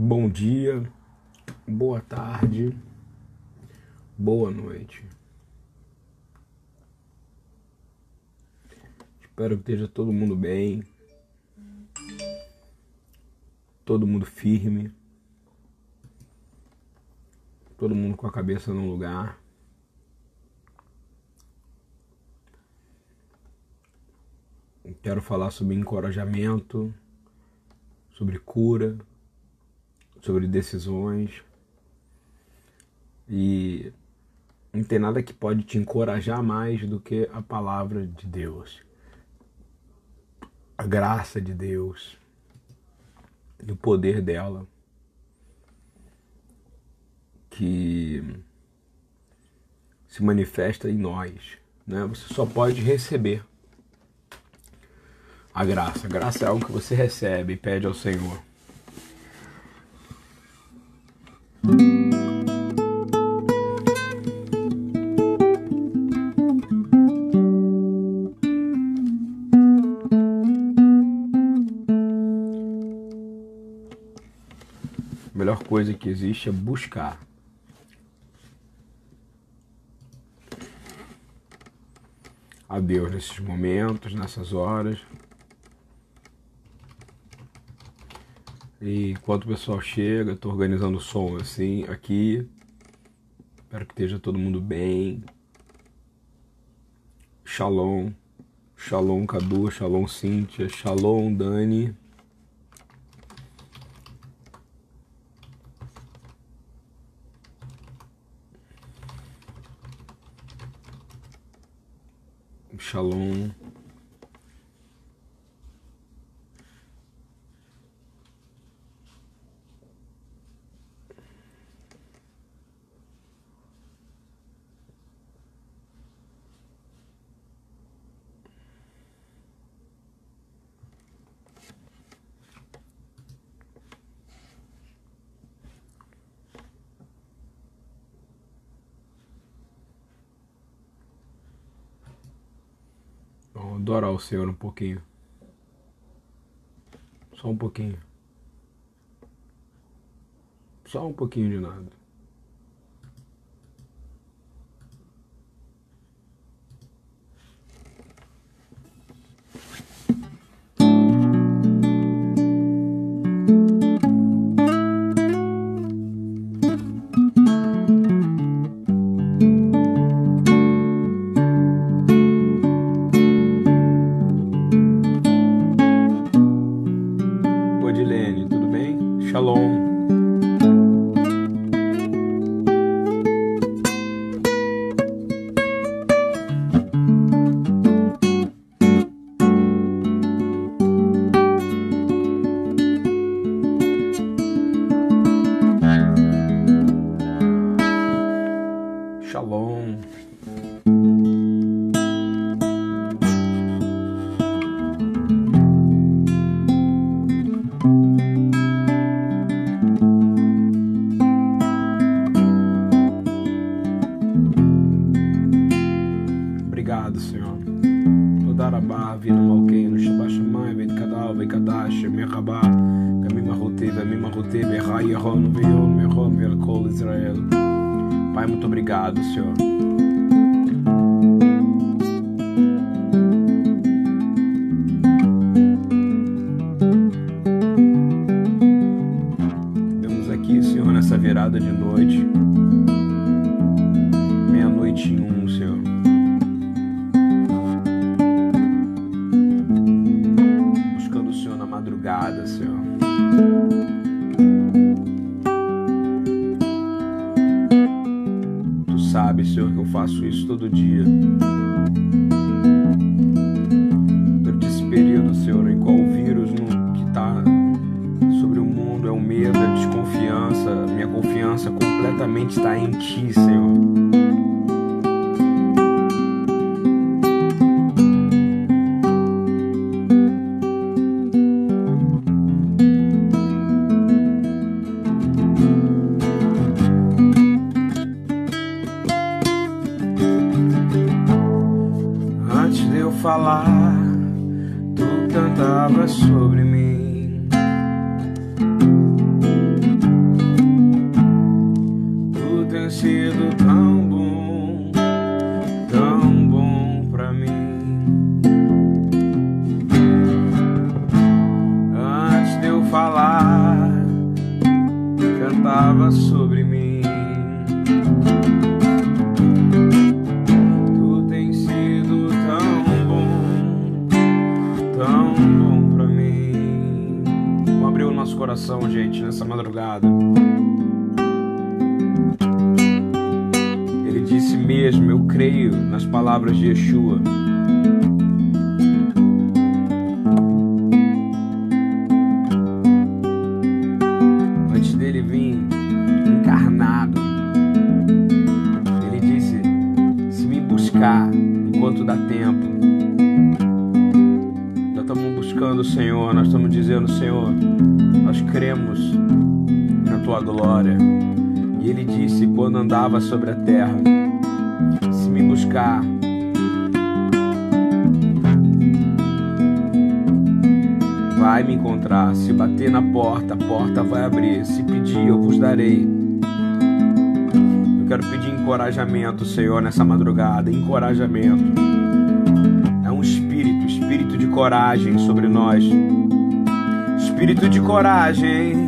Bom dia, boa tarde, boa noite. Espero que esteja todo mundo bem, todo mundo firme, todo mundo com a cabeça no lugar. Quero falar sobre encorajamento, sobre cura, sobre decisões. E não tem nada que pode te encorajar mais do que a palavra de Deus. A graça de Deus e o poder dela que se manifesta em nós. Né? Você só pode receber a graça. A graça é algo que você recebe e pede ao Senhor. A melhor coisa que existe é buscar. A Deus nesses momentos, nessas horas. E enquanto o pessoal chega, estou organizando o som assim aqui. Espero que esteja todo mundo bem. Shalom. Shalom Cadu, Shalom Cíntia, Shalom Dani. Shalom. Vamos adorar o Senhor um pouquinho. Só um pouquinho. Só um pouquinho de nada. Obrigado, Senhor. encorajamento, Senhor, nessa madrugada. Encorajamento. É um espírito, espírito de coragem sobre nós. Espírito de coragem.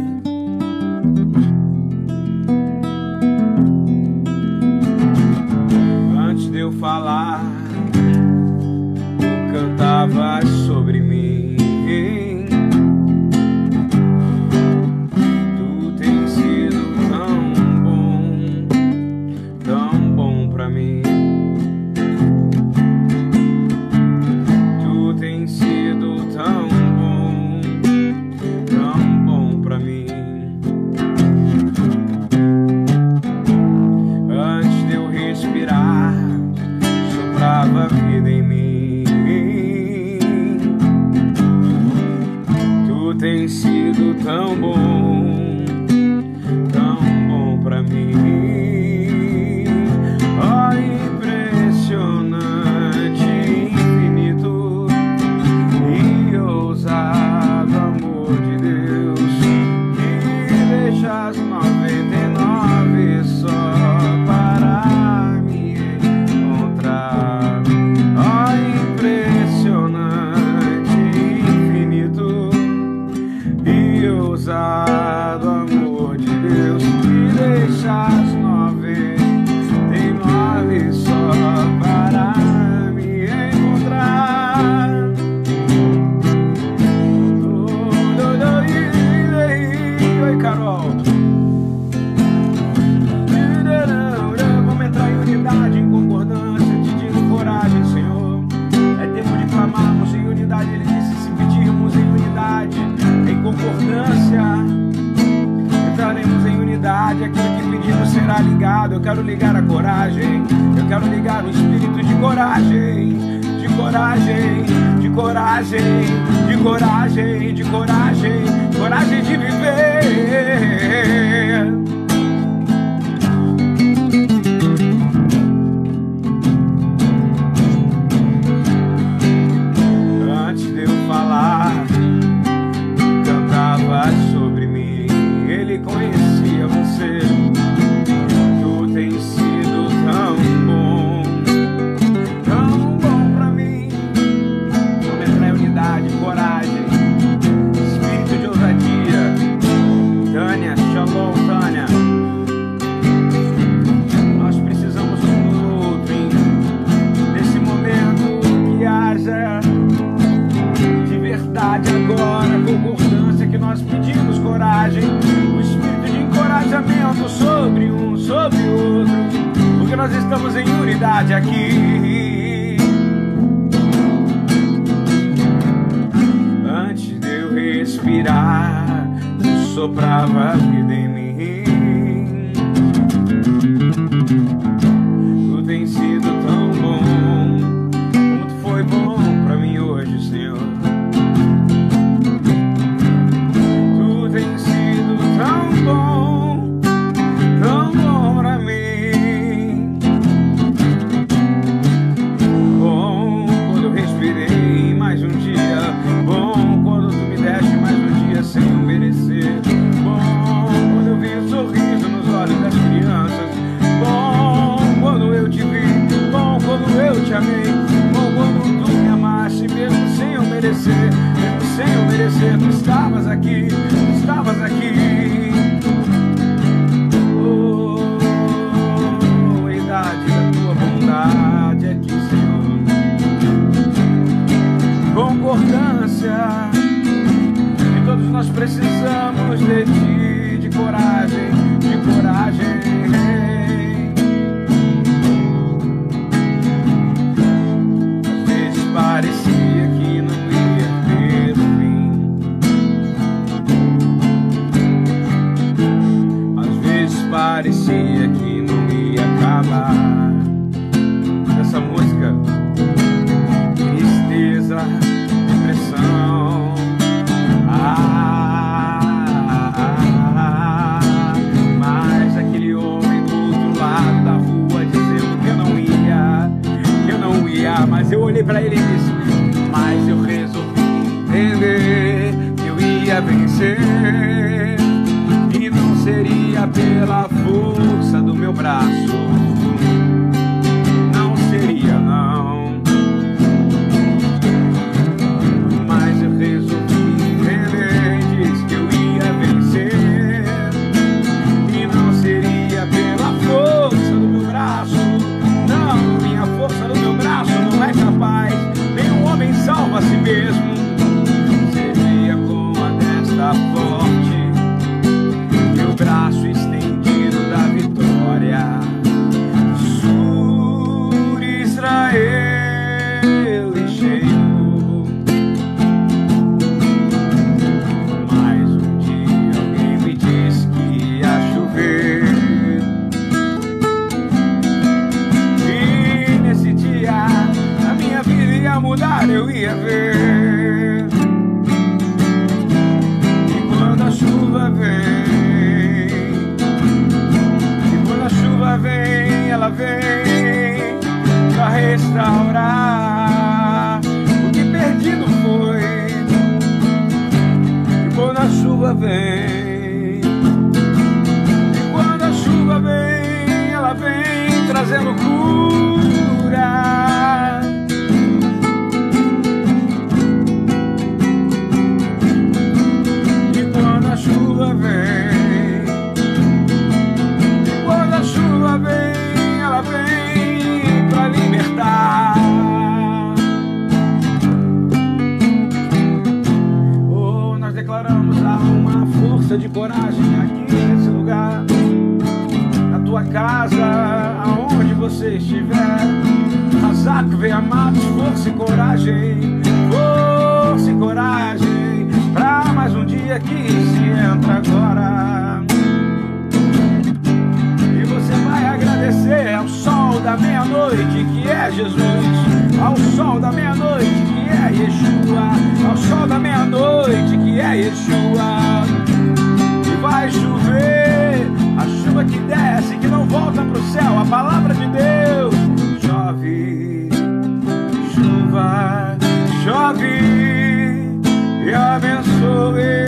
so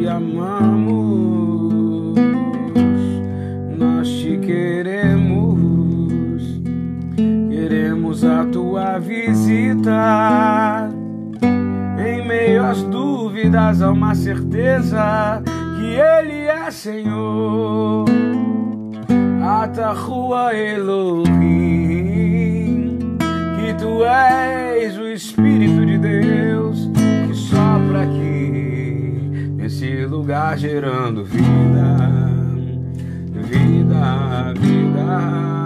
te amamos, nós te queremos. Queremos a tua visita. Em meio às dúvidas, há uma certeza que Ele é Senhor. Atahua Elohim, que Tu és o Espírito lugar gerando vida, vida, vida.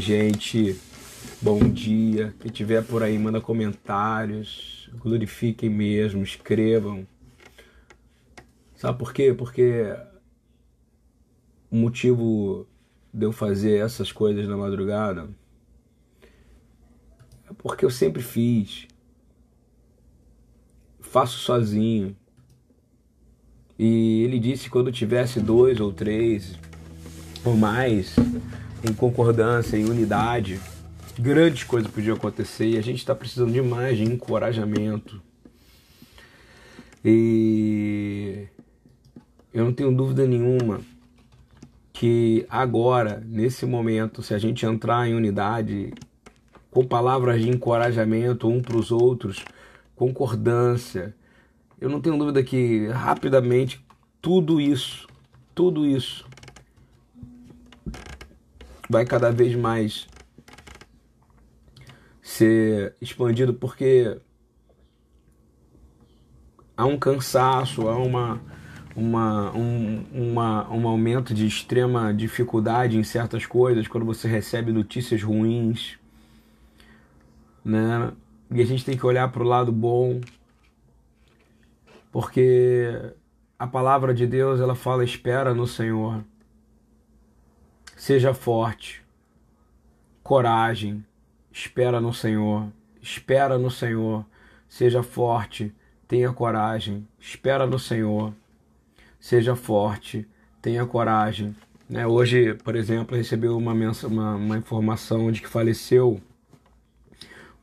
Gente. Bom dia. Quem tiver por aí, manda comentários. Glorifiquem mesmo, escrevam. Sabe por quê? Porque o motivo de eu fazer essas coisas na madrugada é porque eu sempre fiz. Faço sozinho. E ele disse que quando tivesse dois ou três ou mais em concordância, em unidade, grandes coisas podiam acontecer e a gente está precisando de mais de encorajamento. E eu não tenho dúvida nenhuma que agora, nesse momento, se a gente entrar em unidade, com palavras de encorajamento um para os outros, concordância, eu não tenho dúvida que rapidamente tudo isso, tudo isso vai cada vez mais ser expandido porque há um cansaço, há uma, uma, um, uma, um aumento de extrema dificuldade em certas coisas quando você recebe notícias ruins, né? E a gente tem que olhar para o lado bom, porque a palavra de Deus ela fala espera no Senhor, seja forte, coragem, espera no Senhor, espera no Senhor, seja forte, tenha coragem, espera no Senhor, seja forte, tenha coragem. Né? Hoje, por exemplo, recebi uma, uma, uma informação de que faleceu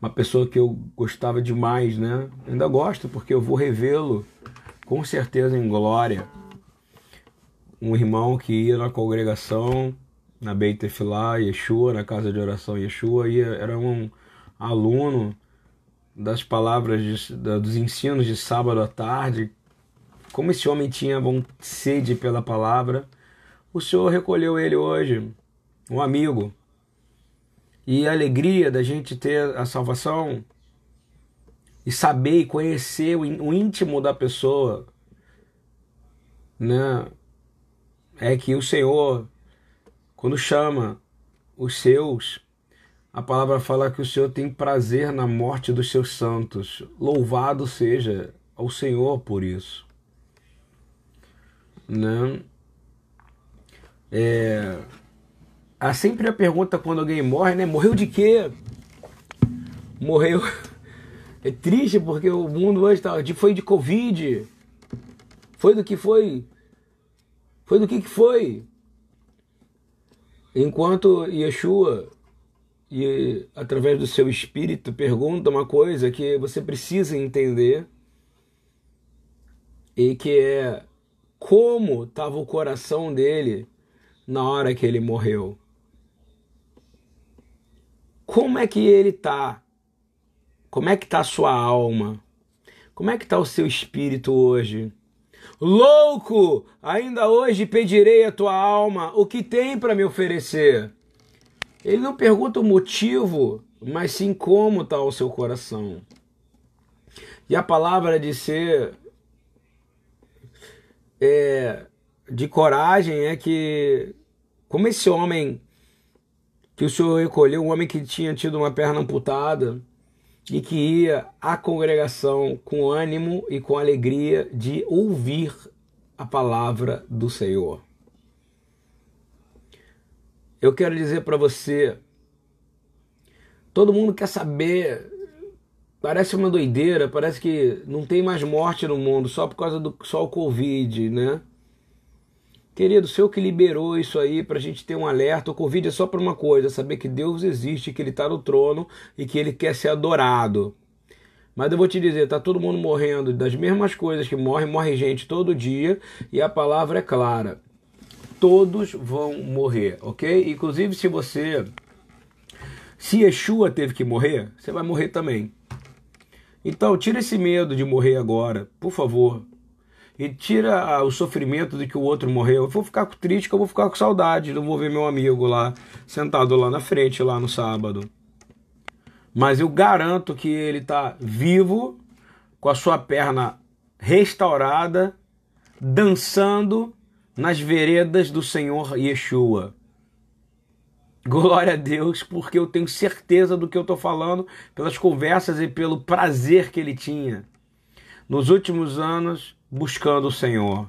uma pessoa que eu gostava demais, né? Ainda gosto porque eu vou revê-lo com certeza em glória. Um irmão que ia na congregação, na Beit Tefilá, Yeshua, na casa de oração Yeshua, ia, era um aluno das palavras, de, dos ensinos de sábado à tarde. Como esse homem tinha sede pela palavra, o Senhor recolheu ele hoje, um amigo. E a alegria da gente ter a salvação e saber e conhecer o íntimo da pessoa, né? É que o Senhor, quando chama os seus, a palavra fala que o Senhor tem prazer na morte dos seus santos. Louvado seja ao Senhor por isso. Né? É... Há sempre a pergunta quando alguém morre, né? Morreu de quê? Morreu. É triste porque o mundo hoje tá, foi de Covid. Foi do que foi. Foi do que, que foi. Enquanto Yeshua, e através do seu espírito, pergunta uma coisa que você precisa entender, e que é como estava o coração dele na hora que ele morreu. Como é que ele está? Como é que está a sua alma? Como é que está o seu espírito hoje? Louco, ainda hoje pedirei a tua alma o que tem para me oferecer. Ele não pergunta o motivo, mas sim como está o seu coração. E a palavra de ser é, de coragem é que, como esse homem que o Senhor recolheu, um homem que tinha tido uma perna amputada e que ia à congregação com ânimo e com alegria de ouvir a palavra do Senhor. Eu quero dizer para você, todo mundo quer saber, parece uma doideira, parece que não tem mais morte no mundo só por causa do só o Covid, né? Querido, o que liberou isso aí para a gente ter um alerta. O Covid é só para uma coisa: saber que Deus existe, que Ele está no trono e que Ele quer ser adorado. Mas eu vou te dizer, tá todo mundo morrendo das mesmas coisas que morre, morre gente todo dia e a palavra é clara. Todos vão morrer, ok? Inclusive se você, se Yeshua teve que morrer, você vai morrer também. Então tira esse medo de morrer agora, por favor e tira o sofrimento de que o outro morreu. Eu vou ficar triste que eu vou ficar com saudade, não vou ver meu amigo lá sentado lá na frente lá no sábado. Mas eu garanto que ele está vivo, com a sua perna restaurada, dançando nas veredas do Senhor Yeshua. Glória a Deus, porque eu tenho certeza do que eu estou falando pelas conversas e pelo prazer que ele tinha. Nos últimos anos, buscando o Senhor.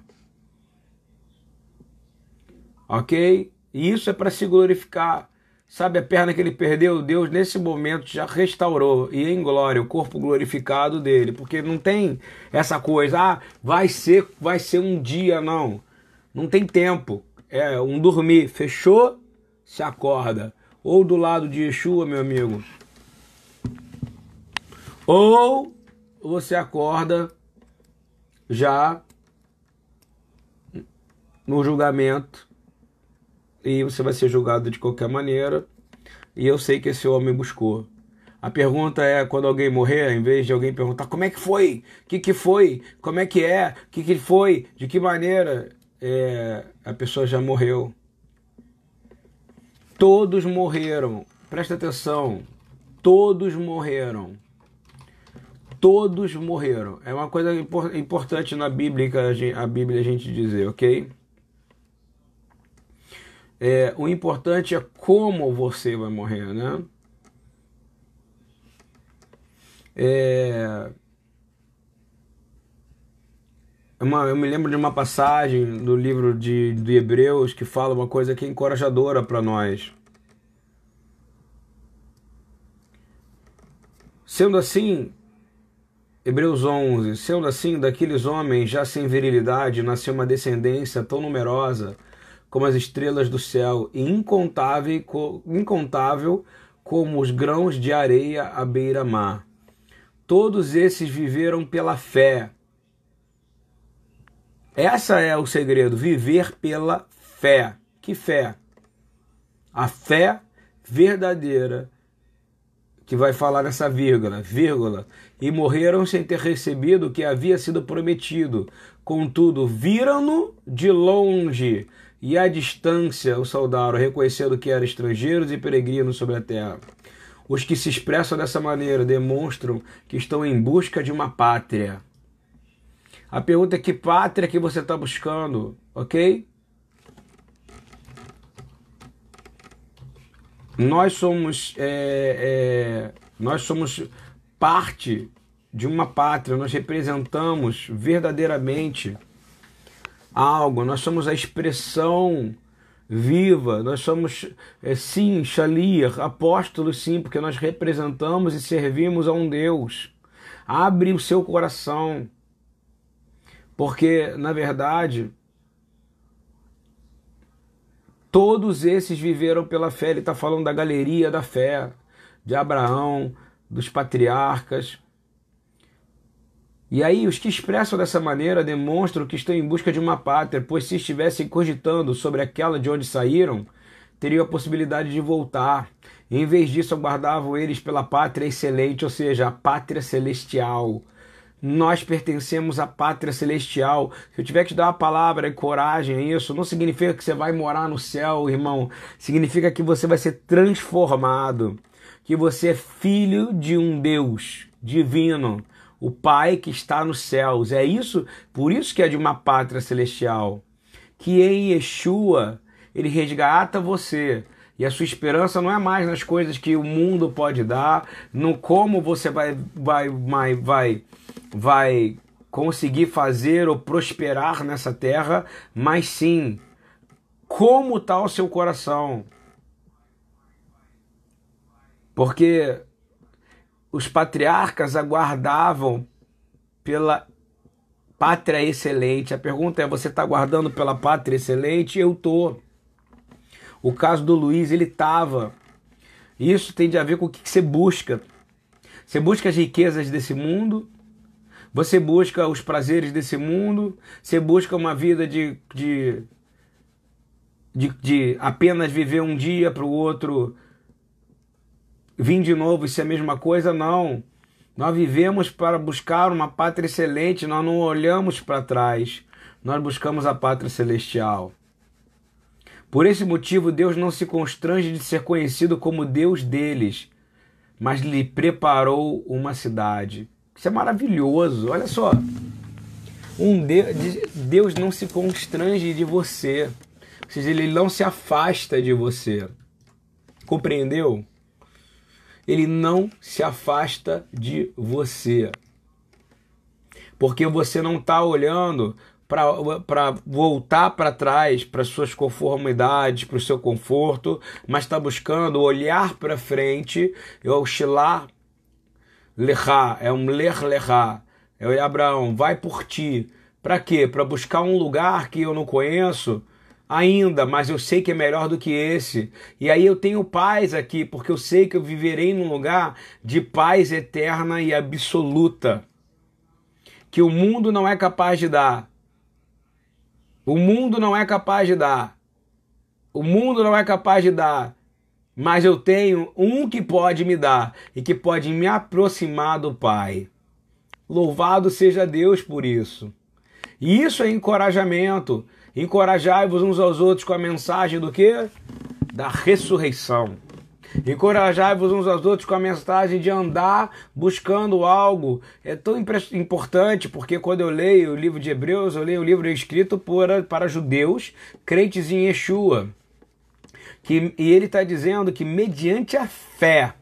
Ok? E isso é para se glorificar. Sabe a perna que ele perdeu? Deus nesse momento já restaurou e em glória o corpo glorificado dele, porque não tem essa coisa, ah, vai ser, vai ser um dia não. Não tem tempo. É um dormir, fechou, se acorda. Ou do lado de Yeshua, meu amigo. Ou você acorda já no julgamento e você vai ser julgado de qualquer maneira. E eu sei que esse homem buscou. A pergunta é, quando alguém morrer, em vez de alguém perguntar como é que foi, o que, que foi, como é que é, o que, que foi, de que maneira, é, a pessoa já morreu. Todos morreram. Presta atenção. Todos morreram todos morreram. É uma coisa importante na Bíblia, a Bíblia a gente dizer, ok? É, o importante é como você vai morrer, né? É, uma, eu me lembro de uma passagem do livro de, de Hebreus que fala uma coisa que é encorajadora para nós. Sendo assim, Hebreus 11. Sendo assim, daqueles homens já sem virilidade nasceu uma descendência tão numerosa como as estrelas do céu e incontável, incontável como os grãos de areia à beira-mar. Todos esses viveram pela fé. Essa é o segredo, viver pela fé. Que fé? A fé verdadeira que vai falar nessa vírgula, vírgula, e morreram sem ter recebido o que havia sido prometido. Contudo, viram-no de longe e à distância o saudaram, reconhecendo que eram estrangeiros e peregrinos sobre a terra. Os que se expressam dessa maneira demonstram que estão em busca de uma pátria. A pergunta é que pátria que você está buscando, ok? Nós somos é, é, nós somos parte de uma pátria, nós representamos verdadeiramente algo, nós somos a expressão viva, nós somos, é, sim, Shalir, apóstolos, sim, porque nós representamos e servimos a um Deus. Abre o seu coração, porque, na verdade, todos esses viveram pela fé. Ele está falando da galeria da fé, de Abraão, dos patriarcas. E aí, os que expressam dessa maneira demonstram que estão em busca de uma pátria, pois se estivessem cogitando sobre aquela de onde saíram, teriam a possibilidade de voltar. Em vez disso, aguardavam eles pela pátria excelente, ou seja, a pátria celestial. Nós pertencemos à pátria celestial. Se eu tiver que te dar uma palavra e coragem a isso, não significa que você vai morar no céu, irmão. Significa que você vai ser transformado, que você é filho de um Deus divino o Pai que está nos céus. É isso, por isso que é de uma pátria celestial. Que em Yeshua ele resgata você. E a sua esperança não é mais nas coisas que o mundo pode dar, no como você vai vai vai vai, vai conseguir fazer ou prosperar nessa terra, mas sim como está o seu coração. Porque os patriarcas aguardavam pela pátria excelente. A pergunta é: você está aguardando pela pátria excelente? Eu tô. O caso do Luiz, ele estava. Isso tem a ver com o que você busca. Você busca as riquezas desse mundo, você busca os prazeres desse mundo, você busca uma vida de, de, de, de apenas viver um dia para o outro Vim de novo, isso é a mesma coisa? Não. Nós vivemos para buscar uma pátria excelente, nós não olhamos para trás, nós buscamos a pátria celestial. Por esse motivo, Deus não se constrange de ser conhecido como Deus deles, mas lhe preparou uma cidade. Isso é maravilhoso, olha só. Um Deus não se constrange de você, ou seja, ele não se afasta de você. Compreendeu? ele não se afasta de você. Porque você não está olhando para voltar para trás, para suas conformidades, para o seu conforto, mas está buscando olhar para frente e oscilar lechá, é um ler lechá. É Abraão, vai por ti. Para quê? Para buscar um lugar que eu não conheço, ainda, mas eu sei que é melhor do que esse. E aí eu tenho paz aqui, porque eu sei que eu viverei num lugar de paz eterna e absoluta, que o mundo não é capaz de dar. O mundo não é capaz de dar. O mundo não é capaz de dar. Mas eu tenho um que pode me dar e que pode me aproximar do Pai. Louvado seja Deus por isso. E isso é encorajamento. Encorajai-vos uns aos outros com a mensagem do que? Da ressurreição. Encorajai-vos uns aos outros com a mensagem de andar buscando algo. É tão importante porque quando eu leio o livro de Hebreus, eu leio o livro escrito por, para judeus crentes em Yeshua. Que, e ele está dizendo que mediante a fé,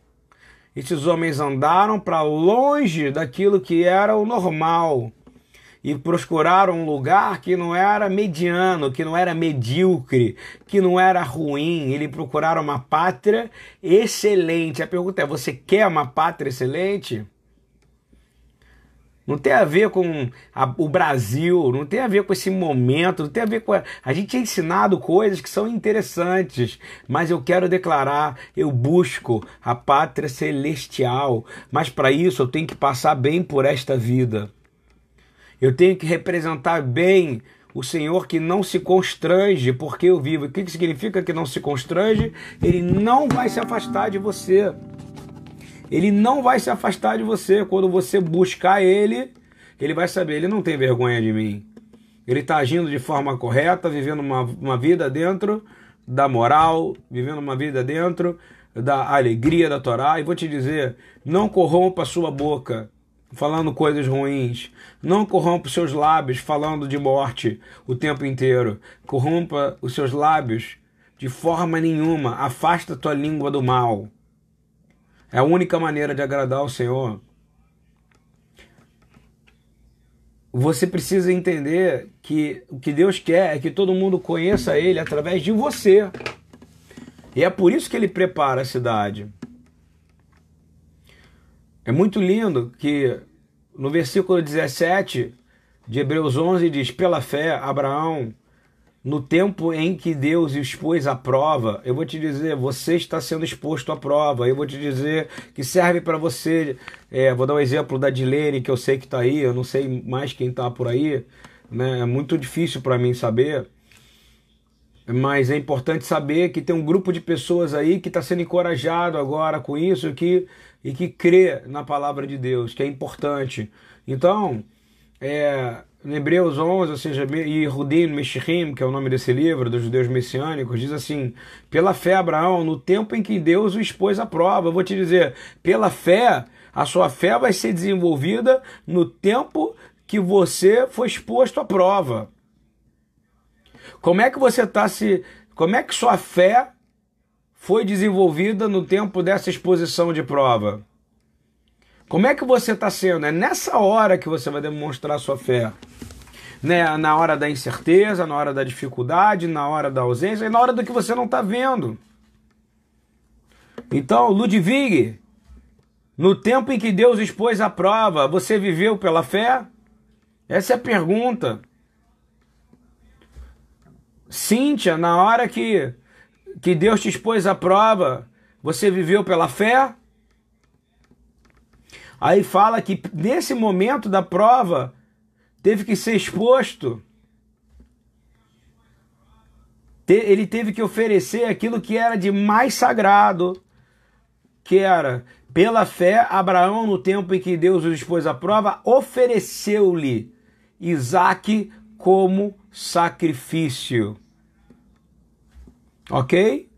esses homens andaram para longe daquilo que era o normal e procuraram um lugar que não era mediano, que não era medíocre, que não era ruim. Eles procuraram uma pátria excelente. A pergunta é: você quer uma pátria excelente? Não tem a ver com a, o Brasil, não tem a ver com esse momento, não tem a ver com. A, a gente é ensinado coisas que são interessantes, mas eu quero declarar: eu busco a pátria celestial, mas para isso eu tenho que passar bem por esta vida. Eu tenho que representar bem o Senhor que não se constrange porque eu vivo. O que significa que não se constrange? Ele não vai se afastar de você. Ele não vai se afastar de você. Quando você buscar ele, ele vai saber, ele não tem vergonha de mim. Ele está agindo de forma correta, vivendo uma, uma vida dentro da moral, vivendo uma vida dentro da alegria da Torá. E vou te dizer, não corrompa a sua boca falando coisas ruins. Não corrompa os seus lábios falando de morte o tempo inteiro. Corrompa os seus lábios De forma nenhuma. Afasta tua língua do mal. É a única maneira de agradar o Senhor. Você precisa entender que o que Deus quer é que todo mundo conheça Ele através de você. E é por isso que Ele prepara a cidade. É muito lindo que no versículo 17 de Hebreus 11 diz: Pela fé, Abraão no tempo em que Deus expôs a prova, eu vou te dizer, você está sendo exposto à prova. Eu vou te dizer que serve para você. É, vou dar um exemplo da Dilene, que eu sei que está aí, eu não sei mais quem está por aí. Né? É muito difícil para mim saber. Mas é importante saber que tem um grupo de pessoas aí que está sendo encorajado agora com isso que, e que crê na palavra de Deus, que é importante. Então, é, Hebreus 11, ou seja, e Rudim Meshachim, que é o nome desse livro, dos judeus messiânicos, diz assim: pela fé, Abraão, no tempo em que Deus o expôs à prova. Eu vou te dizer, pela fé, a sua fé vai ser desenvolvida no tempo que você foi exposto à prova. Como é que você está se. Como é que sua fé foi desenvolvida no tempo dessa exposição de prova? Como é que você está sendo? É nessa hora que você vai demonstrar sua fé. Né? Na hora da incerteza, na hora da dificuldade, na hora da ausência e na hora do que você não está vendo. Então, Ludwig, no tempo em que Deus expôs a prova, você viveu pela fé? Essa é a pergunta. Cíntia, na hora que, que Deus te expôs a prova, você viveu pela fé? Aí fala que nesse momento da prova teve que ser exposto. Ele teve que oferecer aquilo que era de mais sagrado, que era pela fé, Abraão, no tempo em que Deus o expôs à prova, ofereceu-lhe Isaac como sacrifício. Ok?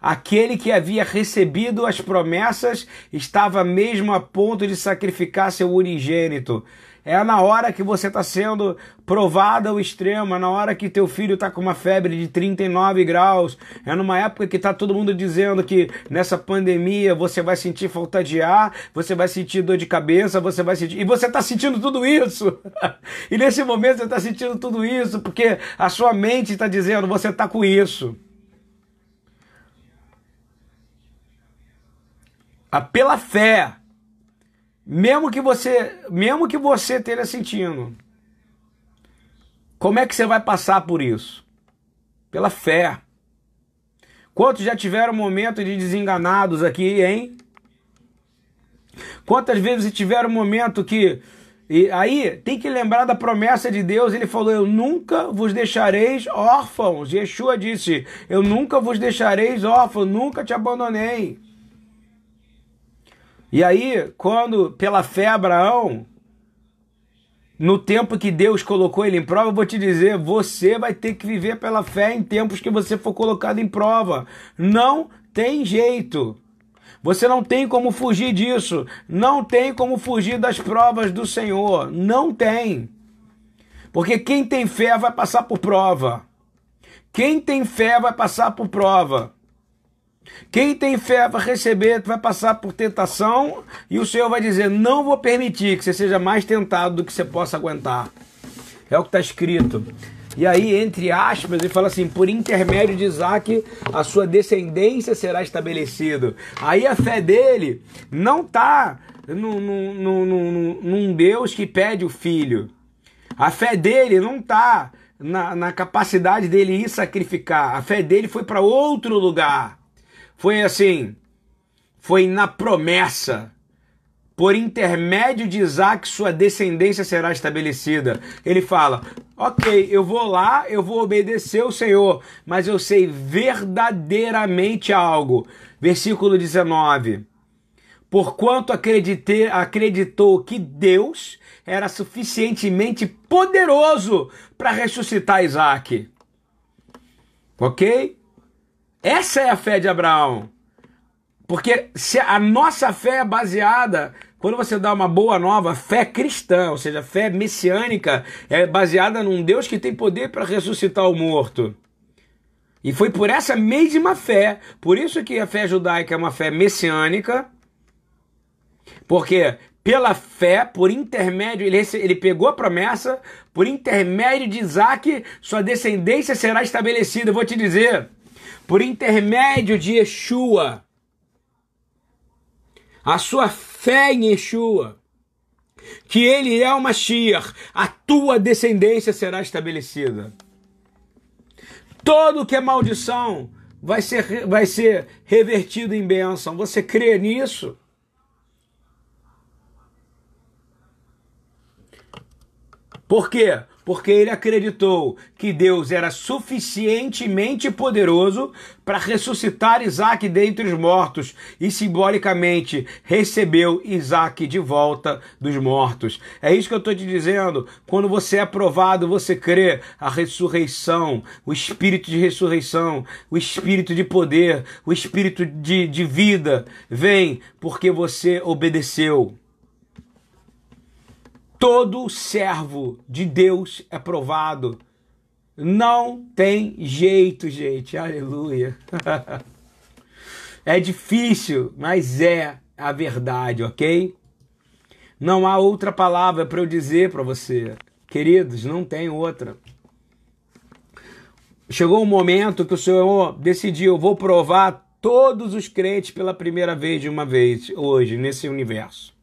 Aquele que havia recebido as promessas estava mesmo a ponto de sacrificar seu unigênito. É na hora que você está sendo provado ao extremo, é na hora que teu filho está com uma febre de 39 graus, é numa época que está todo mundo dizendo que nessa pandemia você vai sentir falta de ar, você vai sentir dor de cabeça, você vai sentir. E você está sentindo tudo isso. e nesse momento você está sentindo tudo isso porque a sua mente está dizendo você está com isso. A, pela fé, mesmo que você, mesmo que você esteja sentindo, como é que você vai passar por isso? Pela fé. Quantos já tiveram momento de desenganados aqui, hein? Quantas vezes tiveram momento que e aí tem que lembrar da promessa de Deus. Ele falou: Eu nunca vos deixareis órfãos. Yeshua disse: Eu nunca vos deixareis órfãos, nunca te abandonei. E aí, quando pela fé Abraão, no tempo que Deus colocou ele em prova, eu vou te dizer, você vai ter que viver pela fé em tempos que você for colocado em prova. Não tem jeito. Você não tem como fugir disso. Não tem como fugir das provas do Senhor. Não tem. Porque quem tem fé vai passar por prova. Quem tem fé vai passar por prova. Quem tem fé vai receber, vai passar por tentação e o Senhor vai dizer: Não vou permitir que você seja mais tentado do que você possa aguentar. É o que está escrito. E aí, entre aspas, ele fala assim: por intermédio de Isaac, a sua descendência será estabelecido. Aí a fé dele não está num, num, num, num Deus que pede o filho. A fé dele não está na, na capacidade dele ir sacrificar. A fé dele foi para outro lugar. Foi assim, foi na promessa. Por intermédio de Isaac, sua descendência será estabelecida. Ele fala: Ok, eu vou lá, eu vou obedecer o Senhor, mas eu sei verdadeiramente algo. Versículo 19. Porquanto acreditei, acreditou que Deus era suficientemente poderoso para ressuscitar Isaac. Ok? Essa é a fé de Abraão. Porque se a nossa fé é baseada, quando você dá uma boa nova, fé cristã, ou seja, fé messiânica, é baseada num Deus que tem poder para ressuscitar o morto. E foi por essa mesma fé, por isso que a fé judaica é uma fé messiânica, porque pela fé, por intermédio, ele, ele pegou a promessa, por intermédio de Isaac, sua descendência será estabelecida. Eu vou te dizer, por intermédio de Yeshua, a sua fé em Yeshua, que ele é o Mashiach, a tua descendência será estabelecida. Todo que é maldição vai ser, vai ser revertido em bênção. Você crê nisso? Por quê? Porque ele acreditou que Deus era suficientemente poderoso para ressuscitar Isaac dentre os mortos e simbolicamente recebeu Isaac de volta dos mortos. É isso que eu estou te dizendo. Quando você é aprovado, você crê a ressurreição, o espírito de ressurreição, o espírito de poder, o espírito de, de vida vem porque você obedeceu. Todo servo de Deus é provado. Não tem jeito, gente. Aleluia. é difícil, mas é a verdade, ok? Não há outra palavra para eu dizer para você. Queridos, não tem outra. Chegou um momento que o Senhor decidiu: vou provar todos os crentes pela primeira vez de uma vez hoje nesse universo.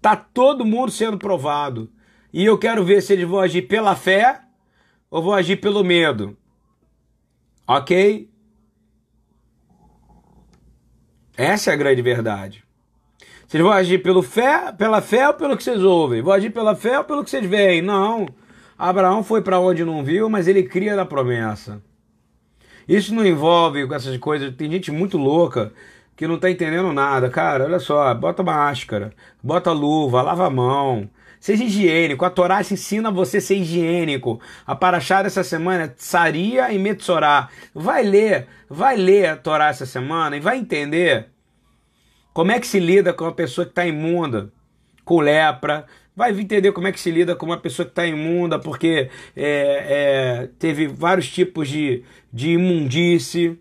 Tá todo mundo sendo provado. E eu quero ver se eles vão agir pela fé ou vão agir pelo medo. Ok? Essa é a grande verdade. Vocês vão agir pelo fé, pela fé ou pelo que vocês ouvem? Vão agir pela fé ou pelo que vocês veem? Não. Abraão foi para onde não viu, mas ele cria na promessa. Isso não envolve essas coisas. Tem gente muito louca que não tá entendendo nada. Cara, olha só, bota máscara, bota luva, lava a mão. Seja higiênico. A Torá ensina você a ser higiênico. A Paraxá dessa semana é Tsaria e Metsorá. Vai ler, vai ler a Torá essa semana e vai entender como é que se lida com uma pessoa que está imunda, com lepra. Vai entender como é que se lida com uma pessoa que está imunda, porque é, é, teve vários tipos de, de imundície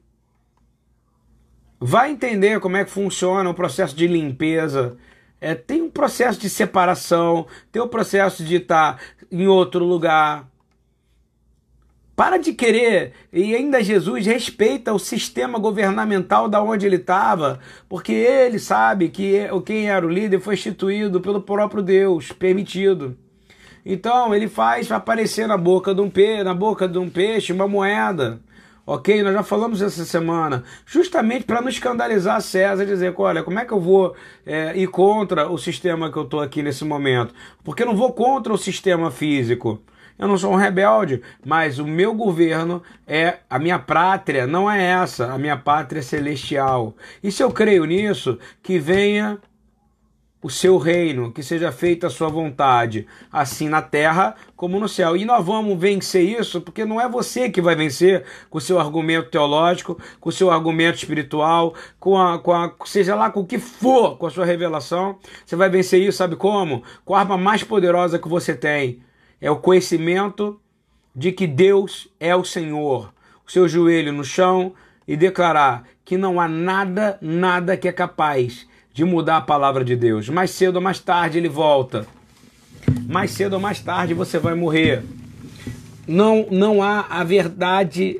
vai entender como é que funciona o processo de limpeza. É, tem um processo de separação, tem o um processo de estar em outro lugar. Para de querer, e ainda Jesus respeita o sistema governamental da onde ele estava, porque ele sabe que quem era o líder foi instituído pelo próprio Deus, permitido. Então ele faz aparecer na boca de um peixe, na boca de um peixe uma moeda. Ok? Nós já falamos essa semana, justamente para não escandalizar César e dizer: olha, como é que eu vou é, ir contra o sistema que eu estou aqui nesse momento? Porque eu não vou contra o sistema físico. Eu não sou um rebelde, mas o meu governo é a minha pátria, não é essa, a minha pátria celestial. E se eu creio nisso, que venha o seu reino, que seja feita a sua vontade, assim na terra como no céu. E nós vamos vencer isso, porque não é você que vai vencer com o seu argumento teológico, com o seu argumento espiritual, com a, com a seja lá com o que for, com a sua revelação. Você vai vencer isso, sabe como? Com a arma mais poderosa que você tem. É o conhecimento de que Deus é o Senhor. O seu joelho no chão e declarar que não há nada, nada que é capaz de mudar a palavra de Deus. Mais cedo ou mais tarde ele volta. Mais cedo ou mais tarde você vai morrer. Não, não há a verdade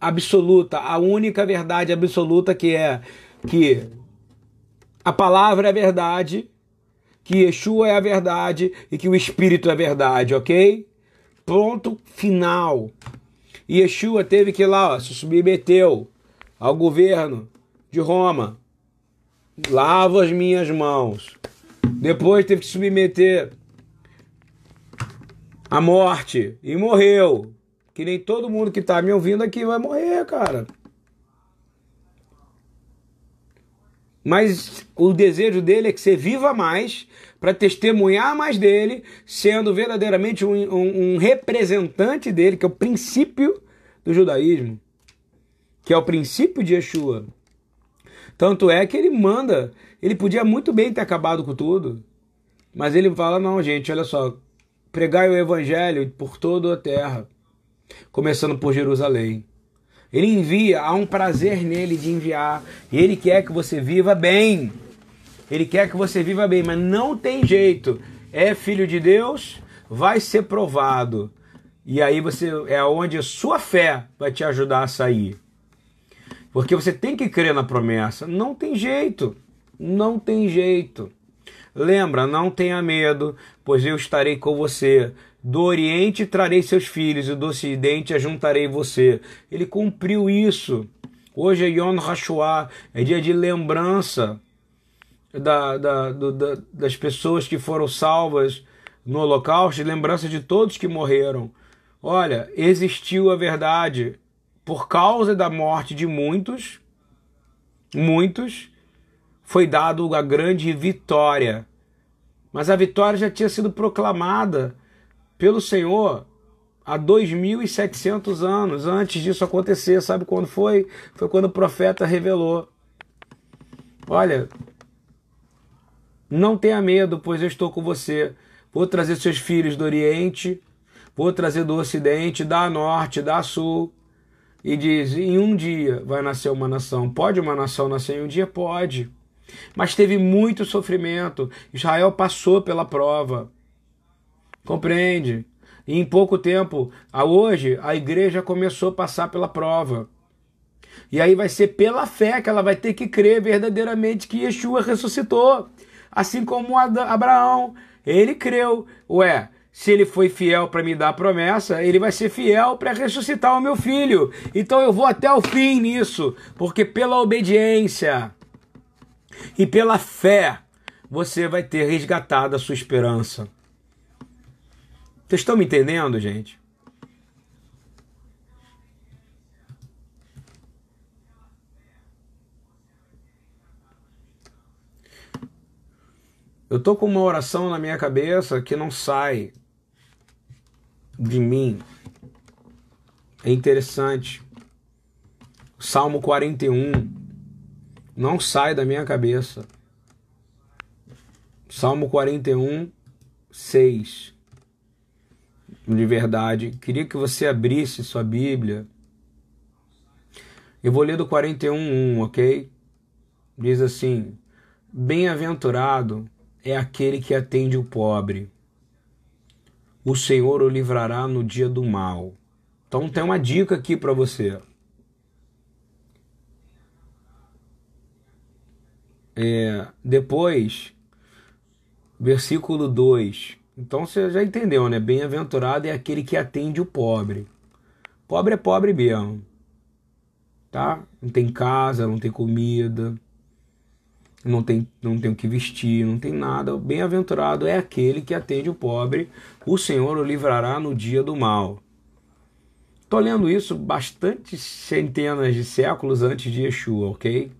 absoluta, a única verdade absoluta que é que a palavra é verdade, que Yeshua é a verdade e que o Espírito é a verdade, ok? Ponto final. Yeshua teve que ir lá, ó, se submeteu ao governo de Roma lavo as minhas mãos. Depois teve que submeter à morte e morreu. Que nem todo mundo que está me ouvindo aqui vai morrer, cara. Mas o desejo dele é que você viva mais para testemunhar mais dele, sendo verdadeiramente um, um, um, representante dele, que é o princípio do judaísmo, que é o princípio de Yeshua. Tanto é que ele manda. Ele podia muito bem ter acabado com tudo. Mas ele fala: não, gente, olha só. Pregai o evangelho por toda a terra, começando por Jerusalém. Ele envia, há um prazer nele de enviar. E ele quer que você viva bem. Ele quer que você viva bem, mas não tem jeito. É filho de Deus, vai ser provado. E aí você é onde a sua fé vai te ajudar a sair. Porque você tem que crer na promessa. Não tem jeito. Não tem jeito. Lembra, não tenha medo, pois eu estarei com você. Do Oriente trarei seus filhos, e do Ocidente ajuntarei você. Ele cumpriu isso. Hoje é Yom HaShoah, é dia de lembrança da, da, do, da, das pessoas que foram salvas no Holocausto, lembrança de todos que morreram. Olha, existiu a verdade por causa da morte de muitos, muitos, foi dado a grande vitória. Mas a vitória já tinha sido proclamada pelo Senhor há 2.700 anos antes disso acontecer. Sabe quando foi? Foi quando o profeta revelou. Olha, não tenha medo, pois eu estou com você. Vou trazer seus filhos do Oriente, vou trazer do Ocidente, da Norte, da Sul. E diz: em um dia vai nascer uma nação. Pode uma nação nascer em um dia? Pode. Mas teve muito sofrimento. Israel passou pela prova. Compreende? E em pouco tempo, a hoje, a igreja começou a passar pela prova. E aí vai ser pela fé que ela vai ter que crer verdadeiramente que Yeshua ressuscitou. Assim como Abraão, ele creu. Ué, se ele foi fiel para me dar a promessa, ele vai ser fiel para ressuscitar o meu filho. Então eu vou até o fim nisso, porque pela obediência e pela fé você vai ter resgatado a sua esperança. Vocês estão me entendendo, gente? Eu tô com uma oração na minha cabeça que não sai de mim. É interessante. Salmo 41 não sai da minha cabeça. Salmo 41, 6. De verdade, queria que você abrisse sua Bíblia. Eu vou ler do 41, 1, ok? Diz assim: Bem-aventurado é aquele que atende o pobre. O Senhor o livrará no dia do mal. Então tem uma dica aqui para você. É, depois, versículo 2. Então você já entendeu, né? Bem-aventurado é aquele que atende o pobre. Pobre é pobre mesmo. Tá? Não tem casa, não tem comida, não tem, não tem o que vestir, não tem nada. Bem-aventurado é aquele que atende o pobre, o Senhor o livrará no dia do mal. Estou lendo isso bastante centenas de séculos antes de Yeshua, ok?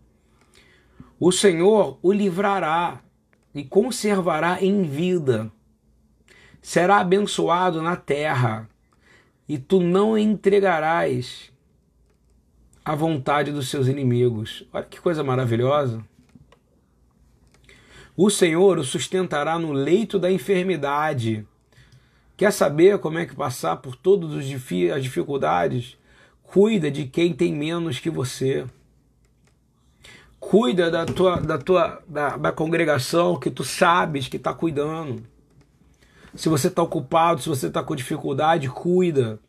O Senhor o livrará e conservará em vida. Será abençoado na terra, e tu não entregarás à vontade dos seus inimigos. Olha que coisa maravilhosa. O Senhor o sustentará no leito da enfermidade. Quer saber como é que passar por todas as dificuldades? Cuida de quem tem menos que você. Cuida da tua, da tua da, da congregação que tu sabes que está cuidando. Se você está ocupado, se você está com dificuldade, cuida.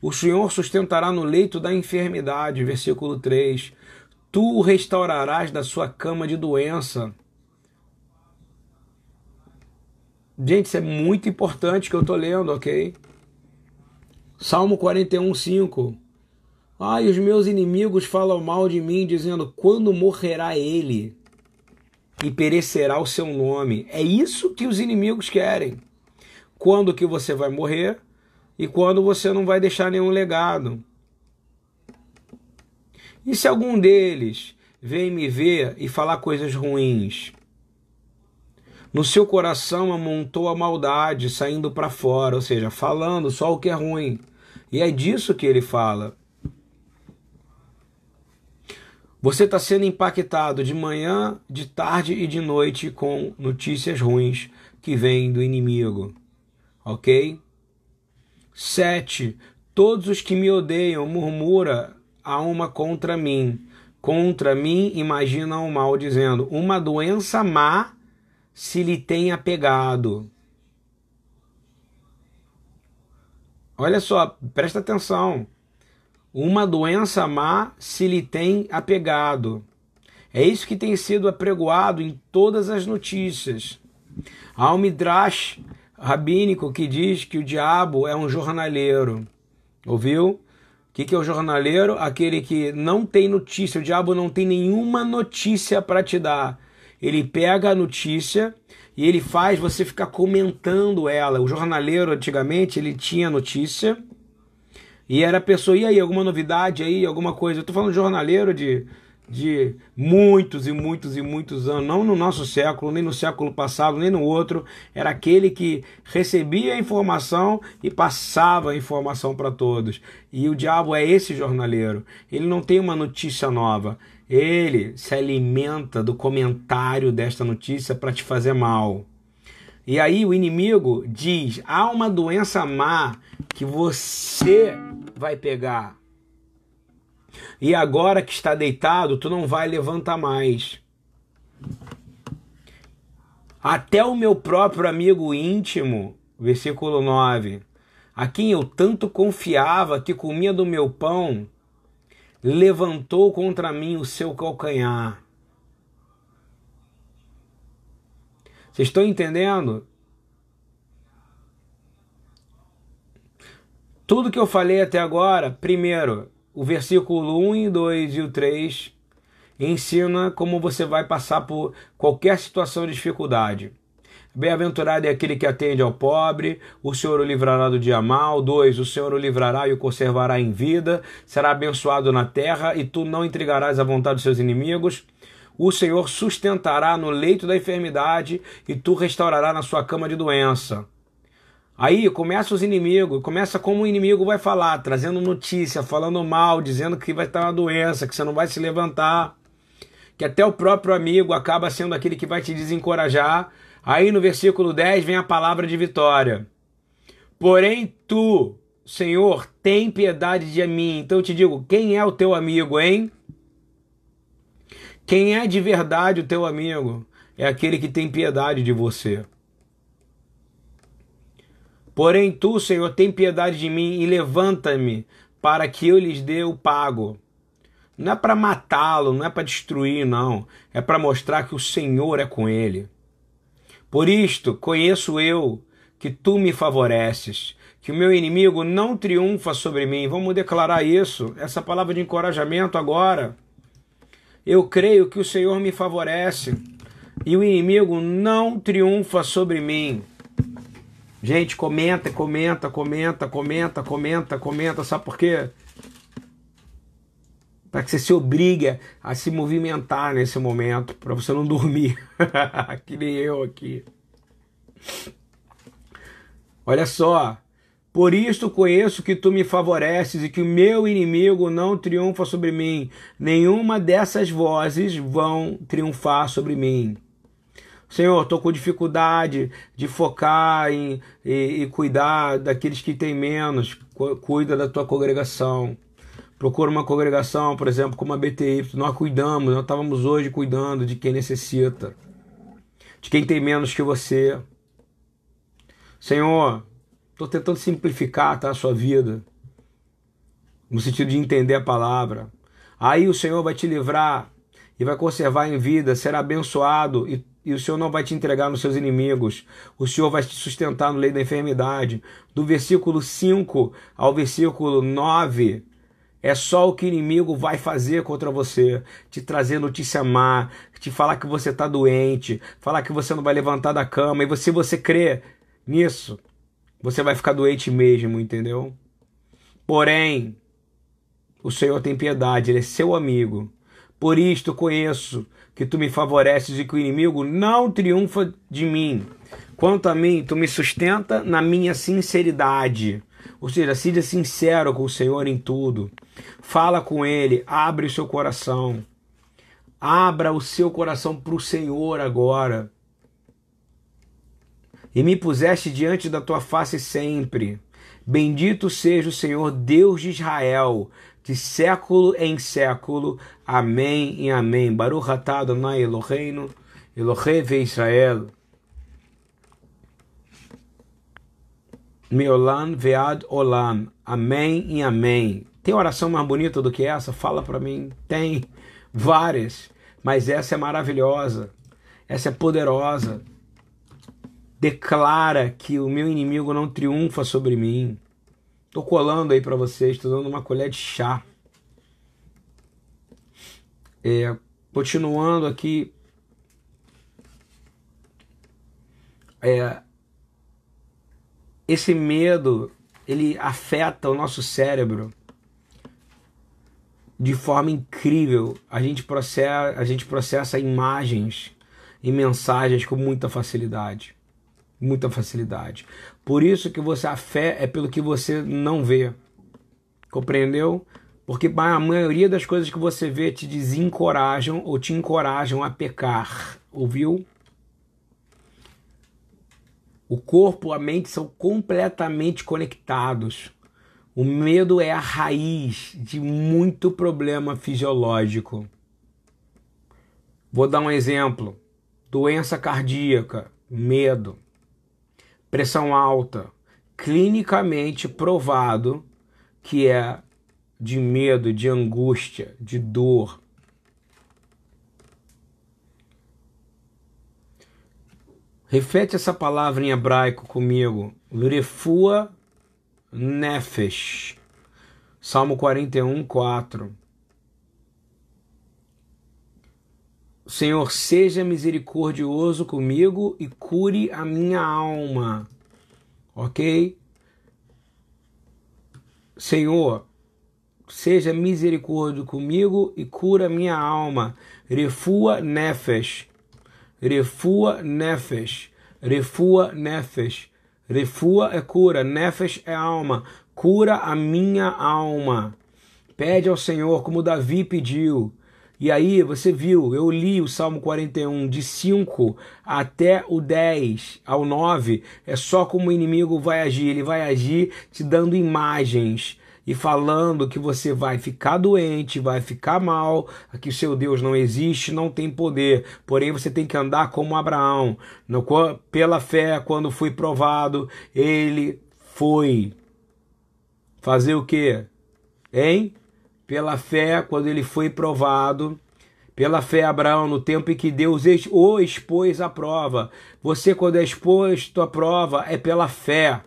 O Senhor sustentará no leito da enfermidade, versículo 3. Tu o restaurarás da sua cama de doença Gente, isso é muito importante que eu tô lendo, ok? Salmo 41, 5. Ai, os meus inimigos falam mal de mim, dizendo: quando morrerá ele e perecerá o seu nome? É isso que os inimigos querem. Quando que você vai morrer e quando você não vai deixar nenhum legado. E se algum deles vem me ver e falar coisas ruins? No seu coração amontou a maldade saindo para fora, ou seja, falando só o que é ruim. E é disso que ele fala. Você está sendo impactado de manhã, de tarde e de noite com notícias ruins que vêm do inimigo. Ok? 7. Todos os que me odeiam murmura a uma contra mim. Contra mim imaginam o mal, dizendo: Uma doença má se lhe tem apegado. Olha só, presta atenção. Uma doença má se lhe tem apegado. É isso que tem sido apregoado em todas as notícias. Há um midrash rabínico que diz que o diabo é um jornaleiro. Ouviu? O que, que é o jornaleiro? Aquele que não tem notícia. O diabo não tem nenhuma notícia para te dar. Ele pega a notícia e ele faz você ficar comentando ela. O jornaleiro, antigamente, ele tinha notícia e era a pessoa, e aí, alguma novidade aí, alguma coisa? Eu tô falando de jornaleiro de, de muitos e muitos e muitos anos, não no nosso século, nem no século passado, nem no outro. Era aquele que recebia a informação e passava a informação para todos. E o diabo é esse jornaleiro. Ele não tem uma notícia nova. Ele se alimenta do comentário desta notícia para te fazer mal. E aí o inimigo diz: há uma doença má que você vai pegar. E agora que está deitado, tu não vai levantar mais. Até o meu próprio amigo íntimo, versículo 9, a quem eu tanto confiava que comia do meu pão, levantou contra mim o seu calcanhar. Vocês estão entendendo? Tudo que eu falei até agora, primeiro, o versículo 1 e 2 e o 3 ensina como você vai passar por qualquer situação de dificuldade. Bem-aventurado é aquele que atende ao pobre, o Senhor o livrará do dia mal. Dois, o Senhor o livrará e o conservará em vida, será abençoado na terra e tu não intrigarás a vontade dos seus inimigos. O Senhor sustentará no leito da enfermidade e tu restaurará na sua cama de doença. Aí começa os inimigos, começa como o inimigo vai falar, trazendo notícia, falando mal, dizendo que vai estar uma doença, que você não vai se levantar, que até o próprio amigo acaba sendo aquele que vai te desencorajar Aí no versículo 10 vem a palavra de vitória. Porém, tu, Senhor, tem piedade de mim. Então eu te digo: quem é o teu amigo, hein? Quem é de verdade o teu amigo? É aquele que tem piedade de você. Porém, tu, Senhor, tem piedade de mim e levanta-me para que eu lhes dê o pago. Não é para matá-lo, não é para destruir, não. É para mostrar que o Senhor é com ele. Por isto conheço eu que tu me favoreces, que o meu inimigo não triunfa sobre mim. Vamos declarar isso, essa palavra de encorajamento agora. Eu creio que o Senhor me favorece e o inimigo não triunfa sobre mim. Gente, comenta, comenta, comenta, comenta, comenta, comenta. Sabe por quê? Para que você se obrigue a se movimentar nesse momento, para você não dormir. que nem eu aqui. Olha só. Por isto conheço que tu me favoreces e que o meu inimigo não triunfa sobre mim. Nenhuma dessas vozes vão triunfar sobre mim. Senhor, estou com dificuldade de focar em, e, e cuidar daqueles que têm menos. Cuida da tua congregação procura uma congregação, por exemplo, como a BTI, nós cuidamos, nós estávamos hoje cuidando de quem necessita, de quem tem menos que você. Senhor, estou tentando simplificar tá, a sua vida, no sentido de entender a palavra. Aí o Senhor vai te livrar e vai conservar em vida, será abençoado e, e o Senhor não vai te entregar nos seus inimigos. O Senhor vai te sustentar no leito da enfermidade. Do versículo 5 ao versículo 9, é só o que o inimigo vai fazer contra você, te trazer notícia má, te falar que você está doente, falar que você não vai levantar da cama. E se você crê nisso, você vai ficar doente mesmo, entendeu? Porém, o Senhor tem piedade, Ele é seu amigo. Por isto conheço que tu me favoreces e que o inimigo não triunfa de mim. Quanto a mim, tu me sustenta na minha sinceridade. Ou seja, seja sincero com o Senhor em tudo. Fala com Ele, abre o seu coração. Abra o seu coração para o Senhor agora. E me puseste diante da tua face sempre. Bendito seja o Senhor Deus de Israel, de século em século. Amém e amém. Baruch atah Adonai Eloheinu, Elohei ve Israel. Meolan vead olam. Amém e amém. Tem oração mais bonita do que essa? Fala para mim. Tem várias, mas essa é maravilhosa. Essa é poderosa. Declara que o meu inimigo não triunfa sobre mim. Tô colando aí para vocês, tô dando uma colher de chá. É, continuando aqui. É, esse medo ele afeta o nosso cérebro de forma incrível. A gente processa, a gente processa imagens e mensagens com muita facilidade. Muita facilidade. Por isso que você a fé é pelo que você não vê. Compreendeu? Porque a maioria das coisas que você vê te desencorajam ou te encorajam a pecar. Ouviu? O corpo e a mente são completamente conectados. O medo é a raiz de muito problema fisiológico. Vou dar um exemplo: doença cardíaca, medo, pressão alta, clinicamente provado que é de medo, de angústia, de dor. Repete essa palavra em hebraico comigo. Lurefua nefesh. Salmo 41, 4. Senhor, seja misericordioso comigo e cure a minha alma. Ok? Senhor, seja misericordioso comigo e cura minha alma. Refua nefesh. Refua nefesh. Refua nefesh. Refua é cura, nefesh é alma. Cura a minha alma. Pede ao Senhor como Davi pediu. E aí você viu, eu li o Salmo 41 de 5 até o 10 ao 9, é só como o inimigo vai agir, ele vai agir te dando imagens, e falando que você vai ficar doente, vai ficar mal, que o seu Deus não existe, não tem poder. Porém, você tem que andar como Abraão. No, pela fé, quando foi provado, ele foi fazer o quê? Hein? Pela fé, quando ele foi provado, pela fé, Abraão, no tempo em que Deus o expôs à prova. Você, quando é exposto à prova, é pela fé.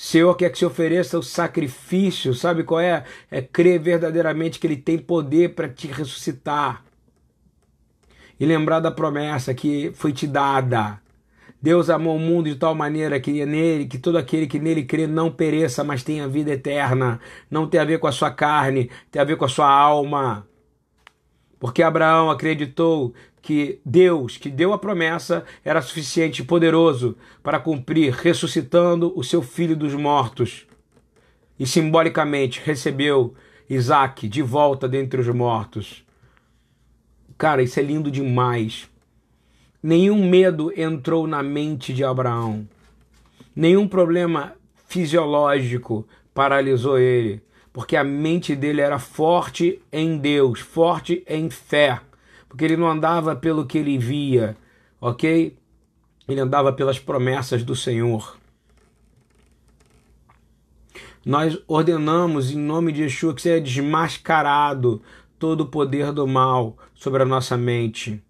Senhor quer que se ofereça o sacrifício, sabe qual é? É crer verdadeiramente que Ele tem poder para te ressuscitar. E lembrar da promessa que foi te dada. Deus amou o mundo de tal maneira que nele, que todo aquele que nele crê não pereça, mas tenha vida eterna. Não tem a ver com a sua carne, tem a ver com a sua alma. Porque Abraão acreditou que Deus, que deu a promessa, era suficiente e poderoso para cumprir, ressuscitando o seu filho dos mortos. E simbolicamente recebeu Isaac de volta dentre os mortos. Cara, isso é lindo demais. Nenhum medo entrou na mente de Abraão. Nenhum problema fisiológico paralisou ele, porque a mente dele era forte em Deus, forte em fé porque ele não andava pelo que ele via, ok? Ele andava pelas promessas do Senhor. Nós ordenamos em nome de Yeshua que seja desmascarado todo o poder do mal sobre a nossa mente.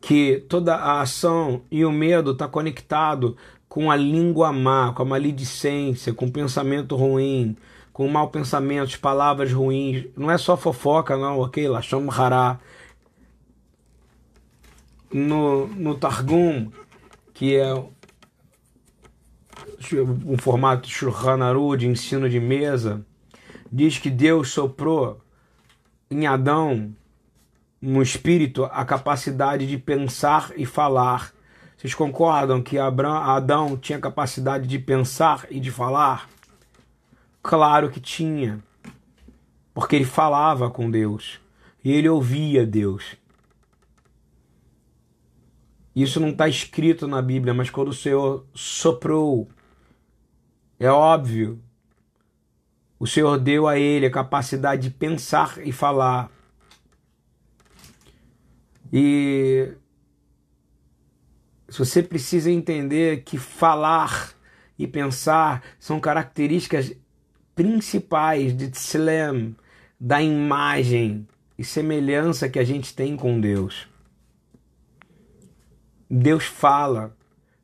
Que toda a ação e o medo está conectado com a língua má, com a maledicência, com o pensamento ruim, com mau pensamentos, palavras ruins. Não é só fofoca, não, ok? Lacham hará no, no Targum, que é um formato Shulchan Aruch, de ensino de mesa, diz que Deus soprou em Adão, no espírito, a capacidade de pensar e falar. Vocês concordam que Adão tinha capacidade de pensar e de falar? Claro que tinha, porque ele falava com Deus e ele ouvia Deus. Isso não está escrito na Bíblia, mas quando o Senhor soprou É óbvio. O Senhor deu a ele a capacidade de pensar e falar. E você precisa entender que falar e pensar são características principais de Tselem, da imagem e semelhança que a gente tem com Deus. Deus fala,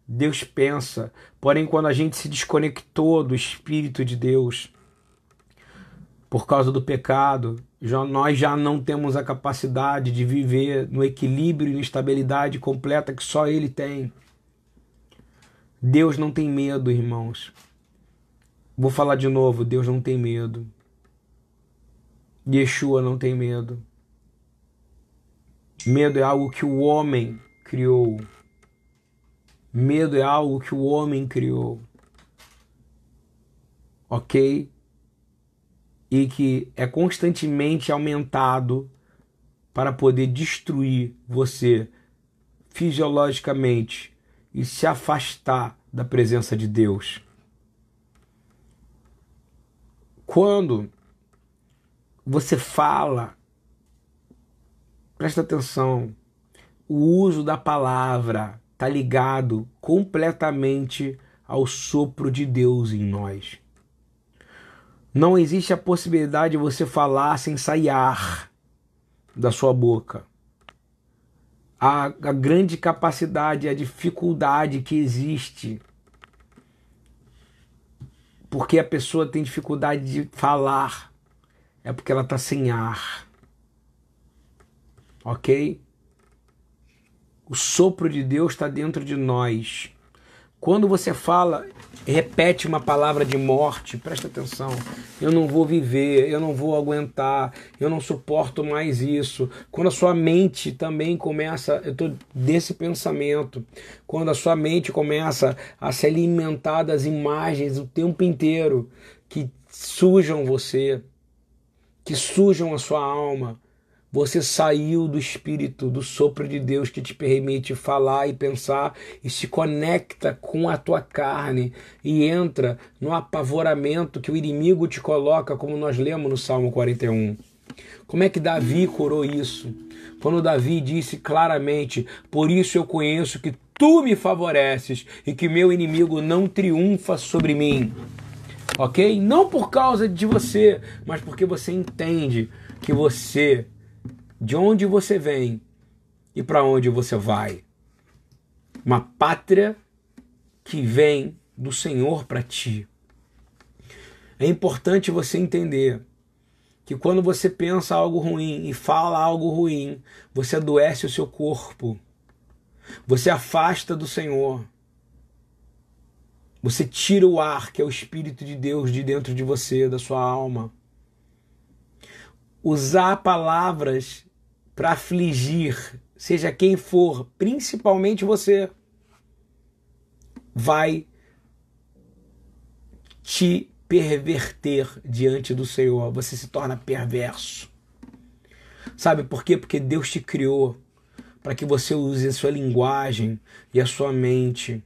Deus pensa, porém, quando a gente se desconectou do Espírito de Deus, por causa do pecado, já, nós já não temos a capacidade de viver no equilíbrio e na estabilidade completa que só Ele tem. Deus não tem medo, irmãos. Vou falar de novo: Deus não tem medo. Yeshua não tem medo. Medo é algo que o homem criou. Medo é algo que o homem criou. Ok? E que é constantemente aumentado para poder destruir você fisiologicamente e se afastar da presença de Deus. Quando você fala, presta atenção, o uso da palavra está ligado completamente ao sopro de Deus em nós. Não existe a possibilidade de você falar sem sair da sua boca. A, a grande capacidade, a dificuldade que existe porque a pessoa tem dificuldade de falar, é porque ela está sem ar. Ok? O sopro de Deus está dentro de nós. Quando você fala, repete uma palavra de morte, presta atenção. Eu não vou viver, eu não vou aguentar, eu não suporto mais isso. Quando a sua mente também começa, eu estou desse pensamento, quando a sua mente começa a se alimentar das imagens o tempo inteiro que sujam você, que sujam a sua alma, você saiu do espírito, do sopro de Deus que te permite falar e pensar e se conecta com a tua carne e entra no apavoramento que o inimigo te coloca, como nós lemos no Salmo 41. Como é que Davi curou isso? Quando Davi disse claramente: Por isso eu conheço que tu me favoreces e que meu inimigo não triunfa sobre mim. Ok? Não por causa de você, mas porque você entende que você de onde você vem e para onde você vai. Uma pátria que vem do Senhor para ti. É importante você entender que quando você pensa algo ruim e fala algo ruim, você adoece o seu corpo. Você afasta do Senhor. Você tira o ar, que é o Espírito de Deus, de dentro de você, da sua alma. Usar palavras para afligir, seja quem for, principalmente você, vai te perverter diante do Senhor. Você se torna perverso. Sabe por quê? Porque Deus te criou para que você use a sua linguagem e a sua mente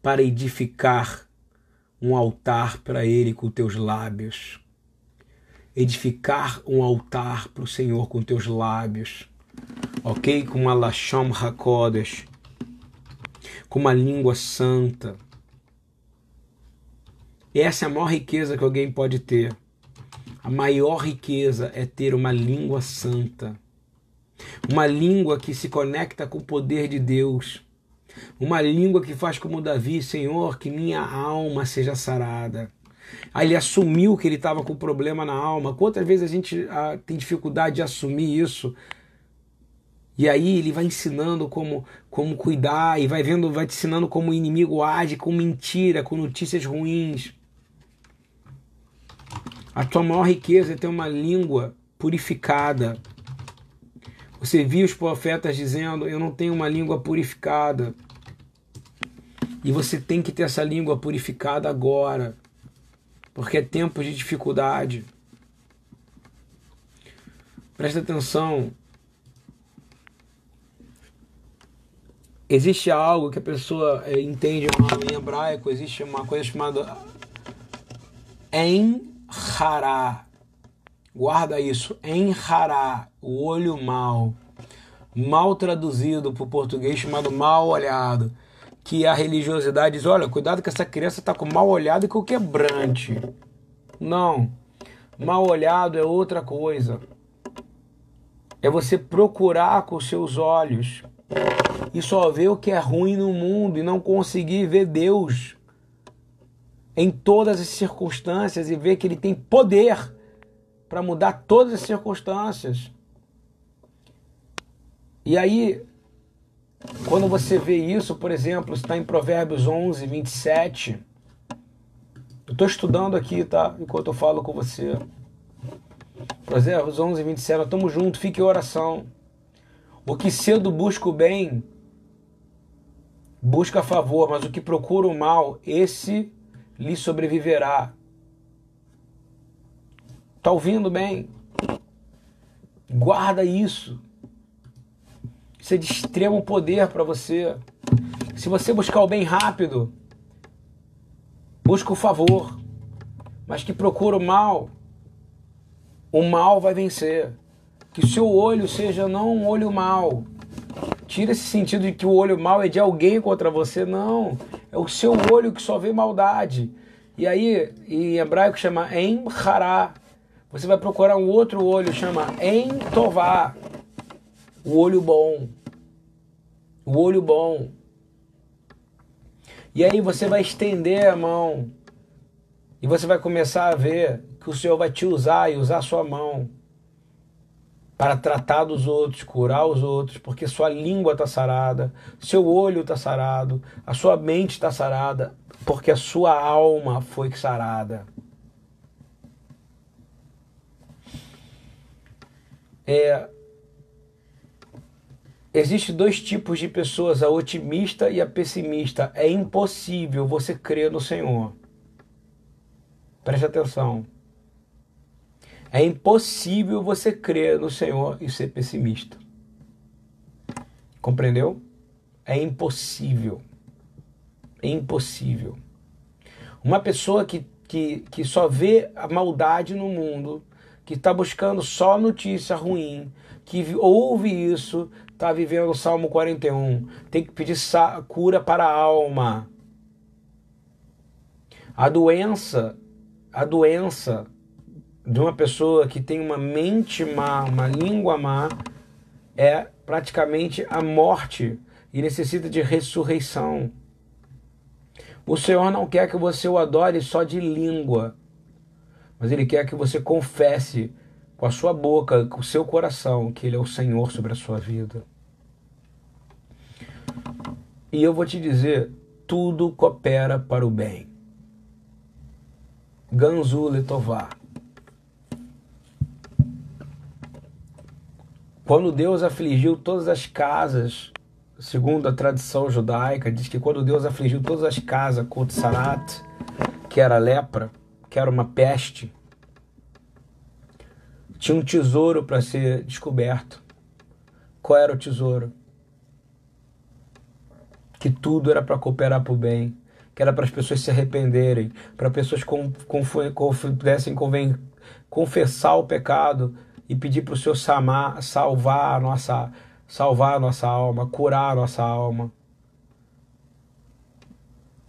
para edificar um altar para Ele com teus lábios edificar um altar para o Senhor com teus lábios, ok? Com uma Lashom Hakodesh, com uma língua santa. Essa é a maior riqueza que alguém pode ter. A maior riqueza é ter uma língua santa. Uma língua que se conecta com o poder de Deus. Uma língua que faz como Davi, Senhor, que minha alma seja sarada. Aí ele assumiu que ele estava com problema na alma. Quantas vezes a gente ah, tem dificuldade de assumir isso? E aí ele vai ensinando como, como cuidar e vai vendo, vai te ensinando como o inimigo age com mentira, com notícias ruins. A tua maior riqueza é ter uma língua purificada. Você viu os profetas dizendo: Eu não tenho uma língua purificada. E você tem que ter essa língua purificada agora porque é tempo de dificuldade. Presta atenção. existe algo que a pessoa é, entende em hebraico, existe uma coisa chamada Enhará. Guarda isso, Enhará, o olho mal. Mal traduzido para o português, chamado mal olhado. Que a religiosidade diz: olha, cuidado que essa criança está com mal olhado e com quebrante. Não. Mal olhado é outra coisa. É você procurar com seus olhos e só ver o que é ruim no mundo e não conseguir ver Deus em todas as circunstâncias e ver que Ele tem poder para mudar todas as circunstâncias. E aí, quando você vê isso, por exemplo, está em Provérbios 11, 27. Eu estou estudando aqui, tá? Enquanto eu falo com você. Provérbios 11, 27. Nós estamos juntos, fique em oração. O que cedo busca o bem, busca favor, mas o que procura o mal, esse lhe sobreviverá. Tá ouvindo bem? Guarda isso. É de extremo poder para você. Se você buscar o bem rápido, busca o favor. Mas que procura o mal, o mal vai vencer. Que o seu olho seja não um olho mau. Tira esse sentido de que o olho mau é de alguém contra você. Não. É o seu olho que só vê maldade. E aí, em hebraico chama Emhará. Você vai procurar um outro olho, chama Entová. O olho bom. O olho bom. E aí você vai estender a mão. E você vai começar a ver que o Senhor vai te usar e usar sua mão para tratar dos outros, curar os outros, porque sua língua está sarada, seu olho está sarado, a sua mente está sarada, porque a sua alma foi sarada. É, Existem dois tipos de pessoas, a otimista e a pessimista. É impossível você crer no Senhor. Preste atenção. É impossível você crer no Senhor e ser pessimista. Compreendeu? É impossível. É impossível. Uma pessoa que, que, que só vê a maldade no mundo, que está buscando só notícia ruim, que ouve isso, está vivendo o Salmo 41, tem que pedir cura para a alma. A doença, a doença de uma pessoa que tem uma mente má, uma língua má, é praticamente a morte e necessita de ressurreição. O Senhor não quer que você o adore só de língua, mas Ele quer que você confesse com a sua boca, com o seu coração, que Ele é o Senhor sobre a sua vida. E eu vou te dizer, tudo coopera para o bem. Ganzu Letová. Quando Deus afligiu todas as casas, segundo a tradição judaica, diz que quando Deus afligiu todas as casas com Tsarat, que era lepra, que era uma peste, tinha um tesouro para ser descoberto. Qual era o tesouro? Que tudo era para cooperar para o bem, que era para as pessoas se arrependerem, para pessoas pudessem confessar o pecado e pedir para o Senhor samar, salvar a nossa salvar a nossa alma, curar a nossa alma.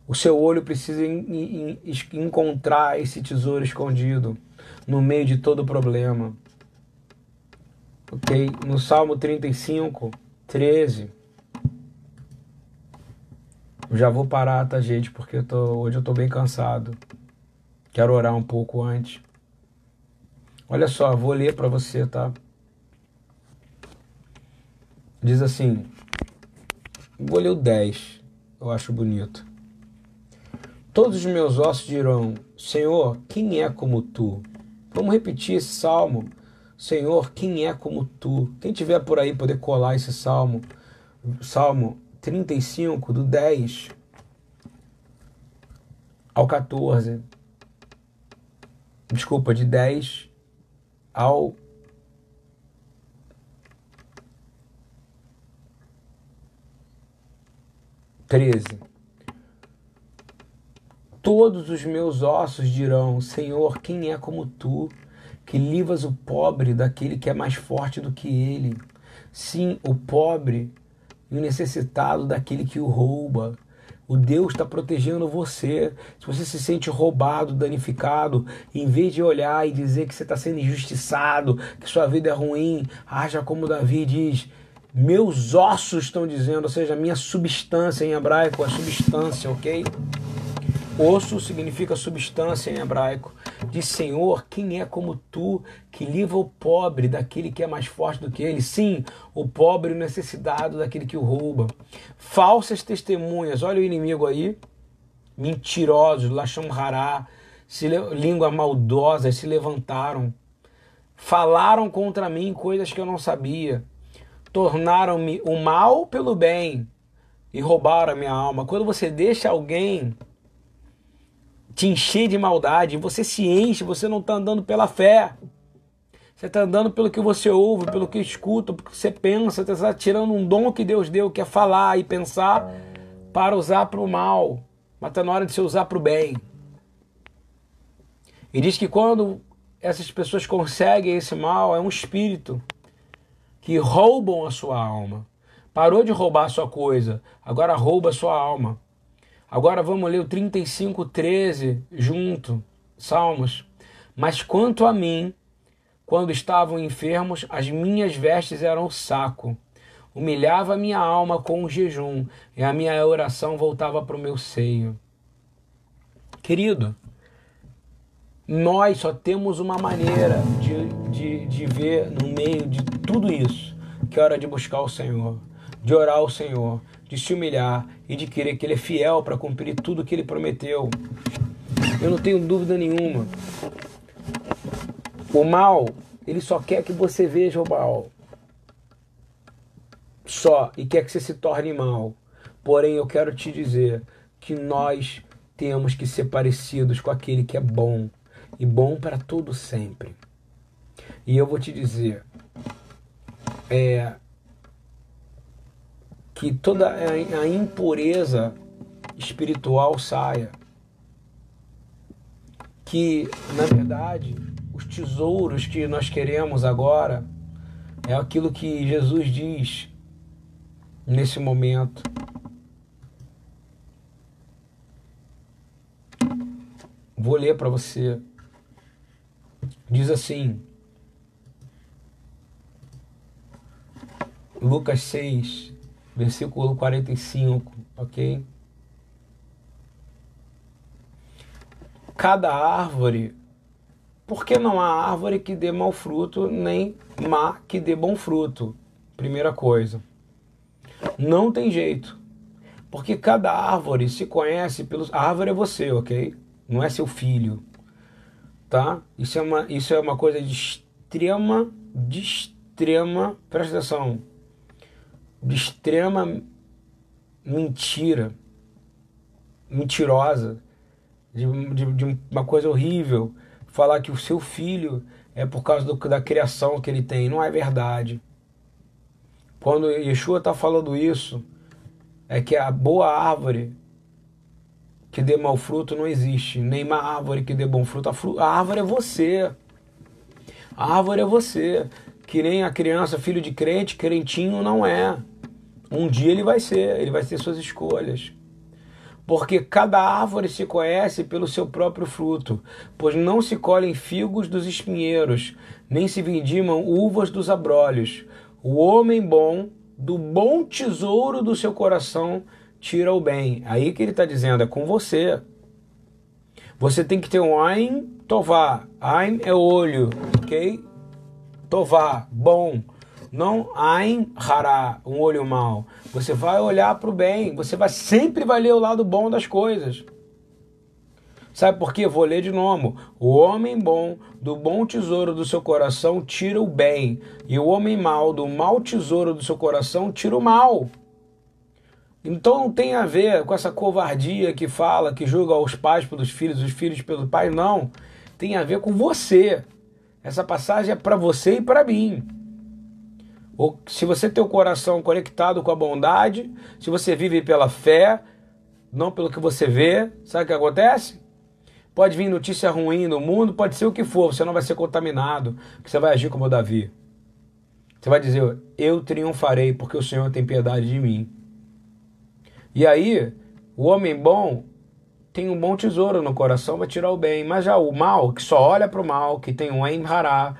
O seu olho precisa encontrar esse tesouro escondido no meio de todo problema. Ok? No Salmo 35, 13. Já vou parar, tá, gente? Porque eu tô, hoje eu tô bem cansado. Quero orar um pouco antes. Olha só, vou ler para você, tá? Diz assim: vou ler o 10, eu acho bonito. Todos os meus ossos dirão: Senhor, quem é como tu? Vamos repetir esse salmo. Senhor, quem é como tu? Quem tiver por aí poder colar esse salmo, Salmo 35, do 10 ao 14. Desculpa, de 10 ao 13. Todos os meus ossos dirão: Senhor, quem é como tu, que livras o pobre daquele que é mais forte do que ele? Sim, o pobre e o necessitado daquele que o rouba. O Deus está protegendo você. Se você se sente roubado, danificado, em vez de olhar e dizer que você está sendo injustiçado, que sua vida é ruim, haja como Davi diz: Meus ossos estão dizendo, ou seja, minha substância em hebraico, a substância, ok? Osso significa substância em hebraico. Diz Senhor, quem é como tu que livra o pobre daquele que é mais forte do que ele? Sim, o pobre o necessitado daquele que o rouba. Falsas testemunhas, olha o inimigo aí. Mentirosos, lacham hará, língua maldosa, se levantaram. Falaram contra mim coisas que eu não sabia. Tornaram-me o mal pelo bem e roubaram a minha alma. Quando você deixa alguém te encher de maldade, você se enche, você não está andando pela fé. Você está andando pelo que você ouve, pelo que escuta, pelo que você pensa, você está tirando um dom que Deus deu, que é falar e pensar, para usar para o mal. Mas está na hora de você usar para o bem. E diz que quando essas pessoas conseguem esse mal, é um espírito que roubam a sua alma. Parou de roubar a sua coisa, agora rouba a sua alma. Agora vamos ler o 35, 13 junto, Salmos. Mas quanto a mim, quando estavam enfermos, as minhas vestes eram saco. Humilhava minha alma com o jejum, e a minha oração voltava para o meu seio. Querido, nós só temos uma maneira de, de, de ver no meio de tudo isso, que é hora de buscar o Senhor, de orar ao Senhor, de se humilhar e de querer que Ele é fiel para cumprir tudo que Ele prometeu. Eu não tenho dúvida nenhuma. O mal, ele só quer que você veja o mal. Só. E quer que você se torne mal. Porém, eu quero te dizer que nós temos que ser parecidos com aquele que é bom. E bom para todo sempre. E eu vou te dizer. É, que toda a impureza espiritual saia. Que, na verdade, os tesouros que nós queremos agora é aquilo que Jesus diz nesse momento. Vou ler para você. Diz assim: Lucas 6, versículo 45, ok? Cada árvore, porque não há árvore que dê mau fruto, nem má que dê bom fruto? Primeira coisa. Não tem jeito. Porque cada árvore se conhece pelos. A árvore é você, ok? Não é seu filho. Tá? Isso é uma, isso é uma coisa de extrema, de extrema. Presta atenção de extrema mentira, mentirosa, de, de, de, uma coisa horrível, falar que o seu filho é por causa do, da criação que ele tem. Não é verdade. Quando Yeshua está falando isso, é que a boa árvore que dê mau fruto não existe, nem uma árvore que dê bom fruto. A, fru a árvore é você. A árvore é você. Que nem a criança, filho de crente, crentinho não é. Um dia ele vai ser, ele vai ter suas escolhas. Porque cada árvore se conhece pelo seu próprio fruto, pois não se colhem figos dos espinheiros, nem se vindimam uvas dos abrolhos. O homem bom, do bom tesouro do seu coração, tira o bem. Aí que ele está dizendo, é com você. Você tem que ter um Ain Tová. Ain é olho, ok? Tová, bom. Não Ain Hará, um olho mau. Você vai olhar para o bem. Você vai sempre vai ler o lado bom das coisas. Sabe por quê? Vou ler de novo. O homem bom, do bom tesouro do seu coração, tira o bem. E o homem mau, do mau tesouro do seu coração, tira o mal. Então não tem a ver com essa covardia que fala, que julga os pais pelos filhos, os filhos pelos pais, não. Tem a ver com você. Essa passagem é para você e para mim. Ou se você tem o coração conectado com a bondade, se você vive pela fé, não pelo que você vê, sabe o que acontece? Pode vir notícia ruim no mundo, pode ser o que for, você não vai ser contaminado, você vai agir como Davi. Você vai dizer: Eu triunfarei porque o Senhor tem piedade de mim. E aí, o homem bom tem um bom tesouro no coração, vai tirar o bem. Mas já o mal, que só olha para o mal, que tem um emhará,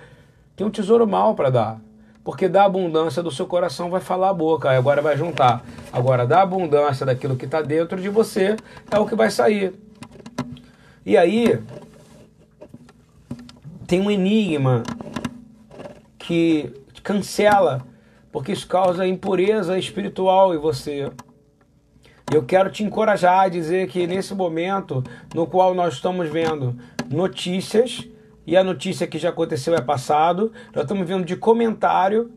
tem um tesouro mal para dar. Porque da abundância do seu coração vai falar a boca, agora vai juntar. Agora, da abundância daquilo que está dentro de você, é o que vai sair. E aí, tem um enigma que cancela, porque isso causa impureza espiritual em você. Eu quero te encorajar a dizer que nesse momento no qual nós estamos vendo notícias, e a notícia que já aconteceu é passado, nós estamos vendo de comentário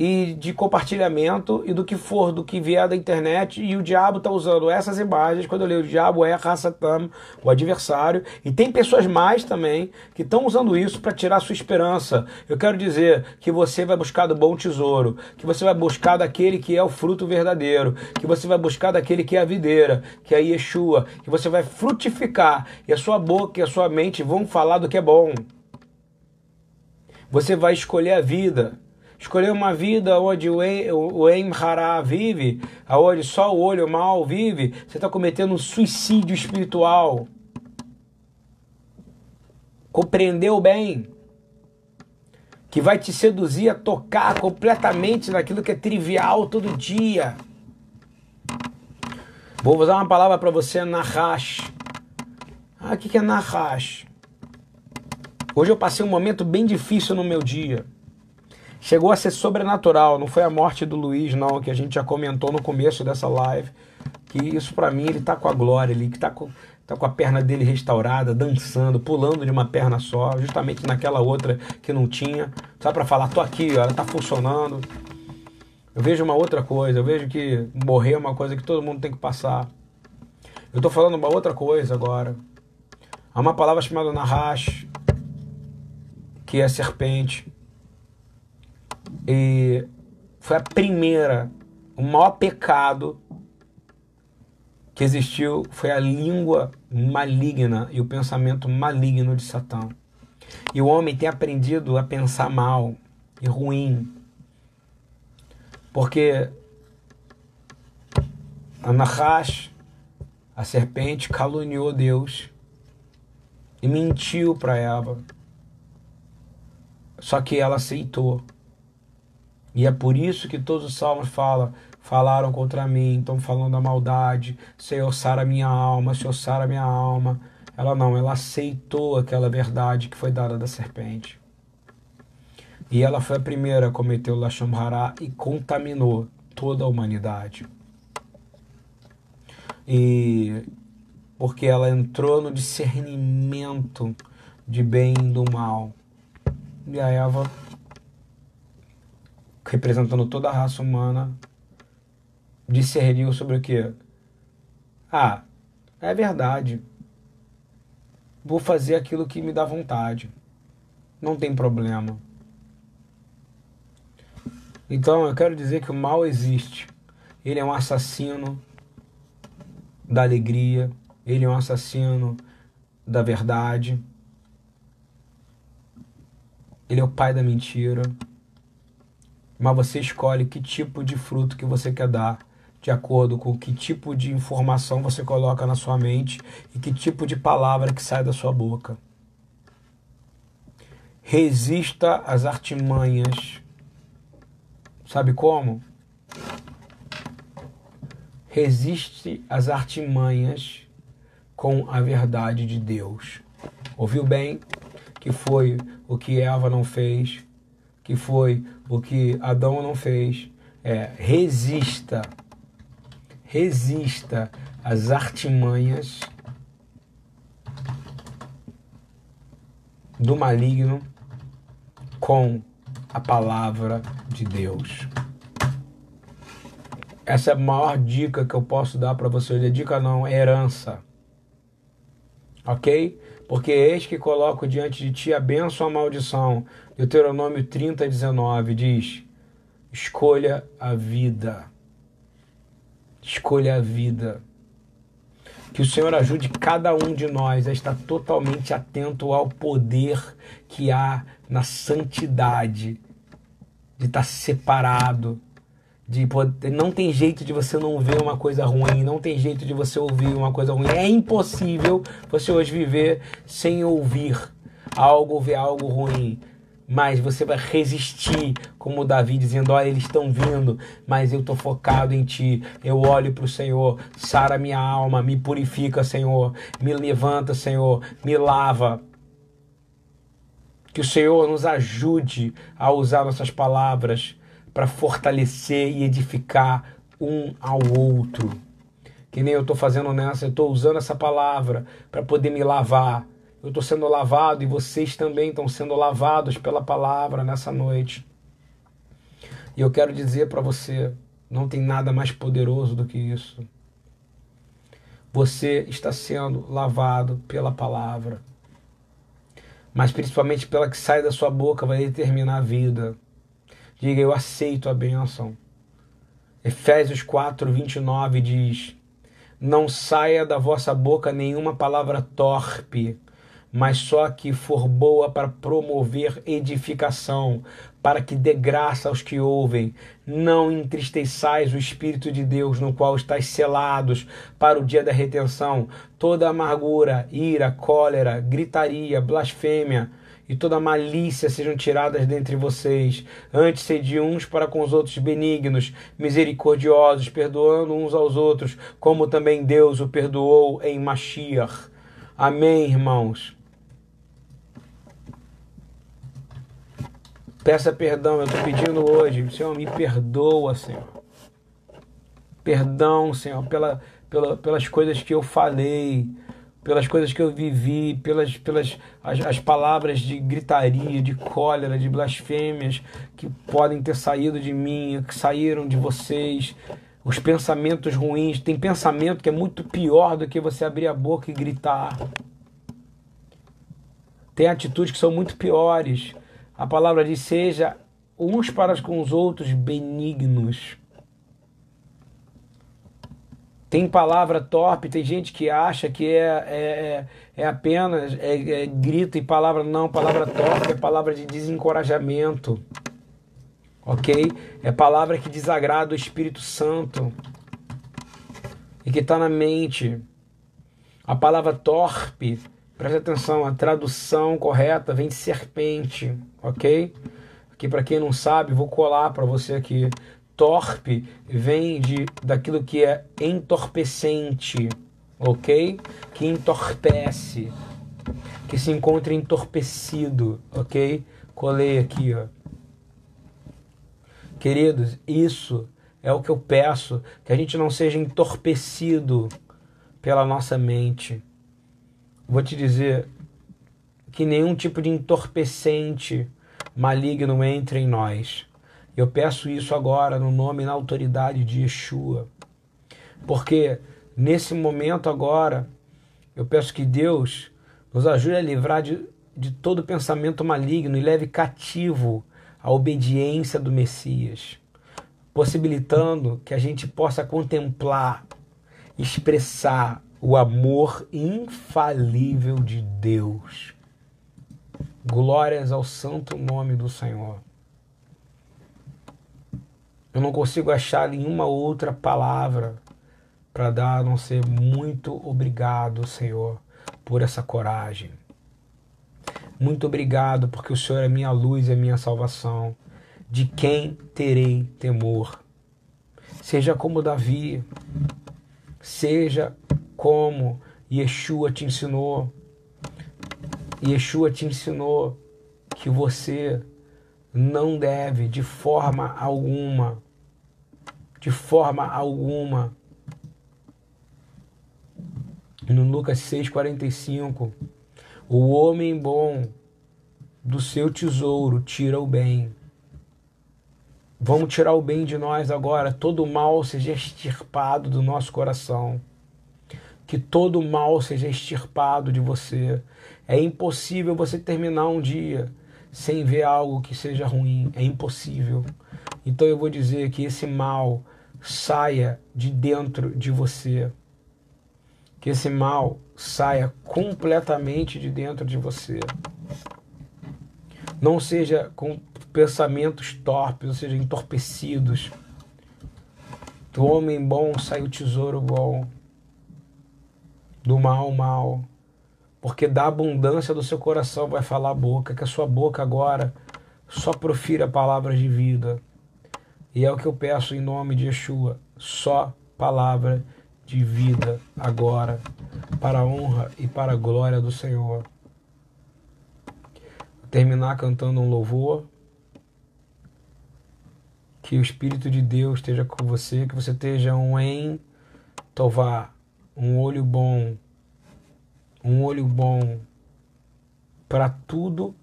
e de compartilhamento e do que for, do que vier da internet. E o diabo está usando essas imagens. Quando eu leio o diabo é Hassatam, o adversário. E tem pessoas mais também que estão usando isso para tirar sua esperança. Eu quero dizer que você vai buscar do bom tesouro, que você vai buscar daquele que é o fruto verdadeiro, que você vai buscar daquele que é a videira, que é Yeshua, que você vai frutificar e a sua boca e a sua mente vão falar do que é bom. Você vai escolher a vida escolher uma vida onde o Emhará vive, onde só o olho mal vive, você está cometendo um suicídio espiritual. Compreendeu bem? Que vai te seduzir a tocar completamente naquilo que é trivial todo dia. Vou usar uma palavra para você, Nahash. Ah, o que é Nahash? Hoje eu passei um momento bem difícil no meu dia. Chegou a ser sobrenatural, não foi a morte do Luiz, não, que a gente já comentou no começo dessa live. Que isso para mim, ele tá com a glória ali, que tá com, tá com a perna dele restaurada, dançando, pulando de uma perna só, justamente naquela outra que não tinha. Só para falar, tô aqui, ela tá funcionando. Eu vejo uma outra coisa, eu vejo que morrer é uma coisa que todo mundo tem que passar. Eu tô falando uma outra coisa agora. Há uma palavra chamada Nahash, que é serpente. E foi a primeira, o maior pecado que existiu foi a língua maligna e o pensamento maligno de Satã. E o homem tem aprendido a pensar mal e ruim. Porque a Nahash, a serpente, caluniou Deus e mentiu para Eva. Só que ela aceitou. E é por isso que todos os salmos falam, falaram contra mim, estão falando da maldade, Senhor, sara minha alma, Senhor, sara minha alma. Ela não, ela aceitou aquela verdade que foi dada da serpente. E ela foi a primeira a cometer o Lashon e contaminou toda a humanidade. E porque ela entrou no discernimento de bem e do mal. E a Eva representando toda a raça humana, discerniu sobre o que? Ah, é verdade. Vou fazer aquilo que me dá vontade. Não tem problema. Então eu quero dizer que o mal existe. Ele é um assassino da alegria, ele é um assassino da verdade. Ele é o pai da mentira mas você escolhe que tipo de fruto que você quer dar, de acordo com que tipo de informação você coloca na sua mente e que tipo de palavra que sai da sua boca. Resista às artimanhas. Sabe como? Resiste às artimanhas com a verdade de Deus. Ouviu bem? Que foi o que Eva não fez, que foi o que Adão não fez. É, resista, resista às artimanhas do maligno com a palavra de Deus. Essa é a maior dica que eu posso dar para você. Hoje. Dica não, é herança. Ok? Porque eis que coloco diante de ti a bênção ou a maldição. Deuteronômio 30, 19 diz: Escolha a vida. Escolha a vida. Que o Senhor ajude cada um de nós a estar totalmente atento ao poder que há na santidade, de estar separado, de poder, não tem jeito de você não ver uma coisa ruim, não tem jeito de você ouvir uma coisa ruim. É impossível você hoje viver sem ouvir algo, ver algo ruim mas você vai resistir, como Davi dizendo: Olha, eles estão vindo, mas eu estou focado em ti. Eu olho para o Senhor, sara minha alma, me purifica, Senhor, me levanta, Senhor, me lava. Que o Senhor nos ajude a usar nossas palavras para fortalecer e edificar um ao outro. Que nem eu estou fazendo nessa, eu estou usando essa palavra para poder me lavar, eu estou sendo lavado e vocês também estão sendo lavados pela palavra nessa noite. E eu quero dizer para você: não tem nada mais poderoso do que isso. Você está sendo lavado pela palavra, mas principalmente pela que sai da sua boca vai determinar a vida. Diga, eu aceito a bênção. Efésios 4, 29 diz: Não saia da vossa boca nenhuma palavra torpe, mas só que for boa para promover edificação, para que dê graça aos que ouvem. Não entristeçais o Espírito de Deus, no qual estáis selados para o dia da retenção. Toda amargura, ira, cólera, gritaria, blasfêmia e toda malícia sejam tiradas dentre vocês. Antes sede uns para com os outros benignos, misericordiosos, perdoando uns aos outros, como também Deus o perdoou em Mashiach. Amém, irmãos. Peça perdão, eu estou pedindo hoje. Senhor, me perdoa, Senhor. Perdão, Senhor, pela, pela, pelas coisas que eu falei, pelas coisas que eu vivi, pelas, pelas as, as palavras de gritaria, de cólera, de blasfêmias que podem ter saído de mim, que saíram de vocês. Os pensamentos ruins. Tem pensamento que é muito pior do que você abrir a boca e gritar. Tem atitudes que são muito piores. A palavra diz: seja uns para com os outros benignos. Tem palavra torpe, tem gente que acha que é, é, é apenas é, é grito e palavra. Não, palavra torpe é palavra de desencorajamento. Ok? É palavra que desagrada o Espírito Santo e que está na mente. A palavra torpe Preste atenção, a tradução correta vem de serpente, ok? Aqui para quem não sabe, vou colar para você aqui. Torpe vem de daquilo que é entorpecente, ok? Que entorpece, que se encontra entorpecido, ok? Colei aqui, ó. Queridos, isso é o que eu peço, que a gente não seja entorpecido pela nossa mente vou te dizer que nenhum tipo de entorpecente maligno entre em nós. Eu peço isso agora no nome e na autoridade de Yeshua. Porque nesse momento agora, eu peço que Deus nos ajude a livrar de, de todo pensamento maligno e leve cativo a obediência do Messias, possibilitando que a gente possa contemplar, expressar o amor infalível de Deus. Glórias ao santo nome do Senhor. Eu não consigo achar nenhuma outra palavra para dar a não ser muito obrigado, Senhor, por essa coragem. Muito obrigado porque o Senhor é minha luz e minha salvação. De quem terei temor? Seja como Davi, seja como Yeshua te ensinou. Yeshua te ensinou que você não deve de forma alguma, de forma alguma. No Lucas 6,45, o homem bom do seu tesouro tira o bem. Vamos tirar o bem de nós agora, todo mal seja extirpado do nosso coração que todo mal seja extirpado de você. É impossível você terminar um dia sem ver algo que seja ruim. É impossível. Então eu vou dizer que esse mal saia de dentro de você. Que esse mal saia completamente de dentro de você. Não seja com pensamentos torpes, ou seja, entorpecidos. Do homem bom sai o tesouro bom, do mal, mal. Porque da abundância do seu coração vai falar a boca, que a sua boca agora só profira palavras de vida. E é o que eu peço em nome de Yeshua, só palavra de vida agora, para a honra e para a glória do Senhor. Vou terminar cantando um louvor. Que o Espírito de Deus esteja com você, que você esteja um em Tová, um olho bom, um olho bom para tudo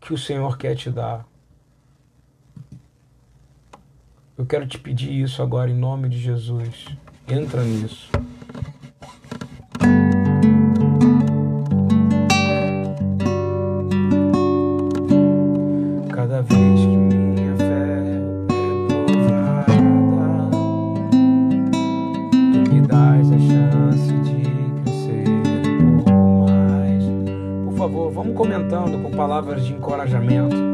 que o Senhor quer te dar. Eu quero te pedir isso agora em nome de Jesus. Entra nisso. Comentando com palavras de encorajamento.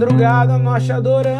Madrugada nós te adoramos,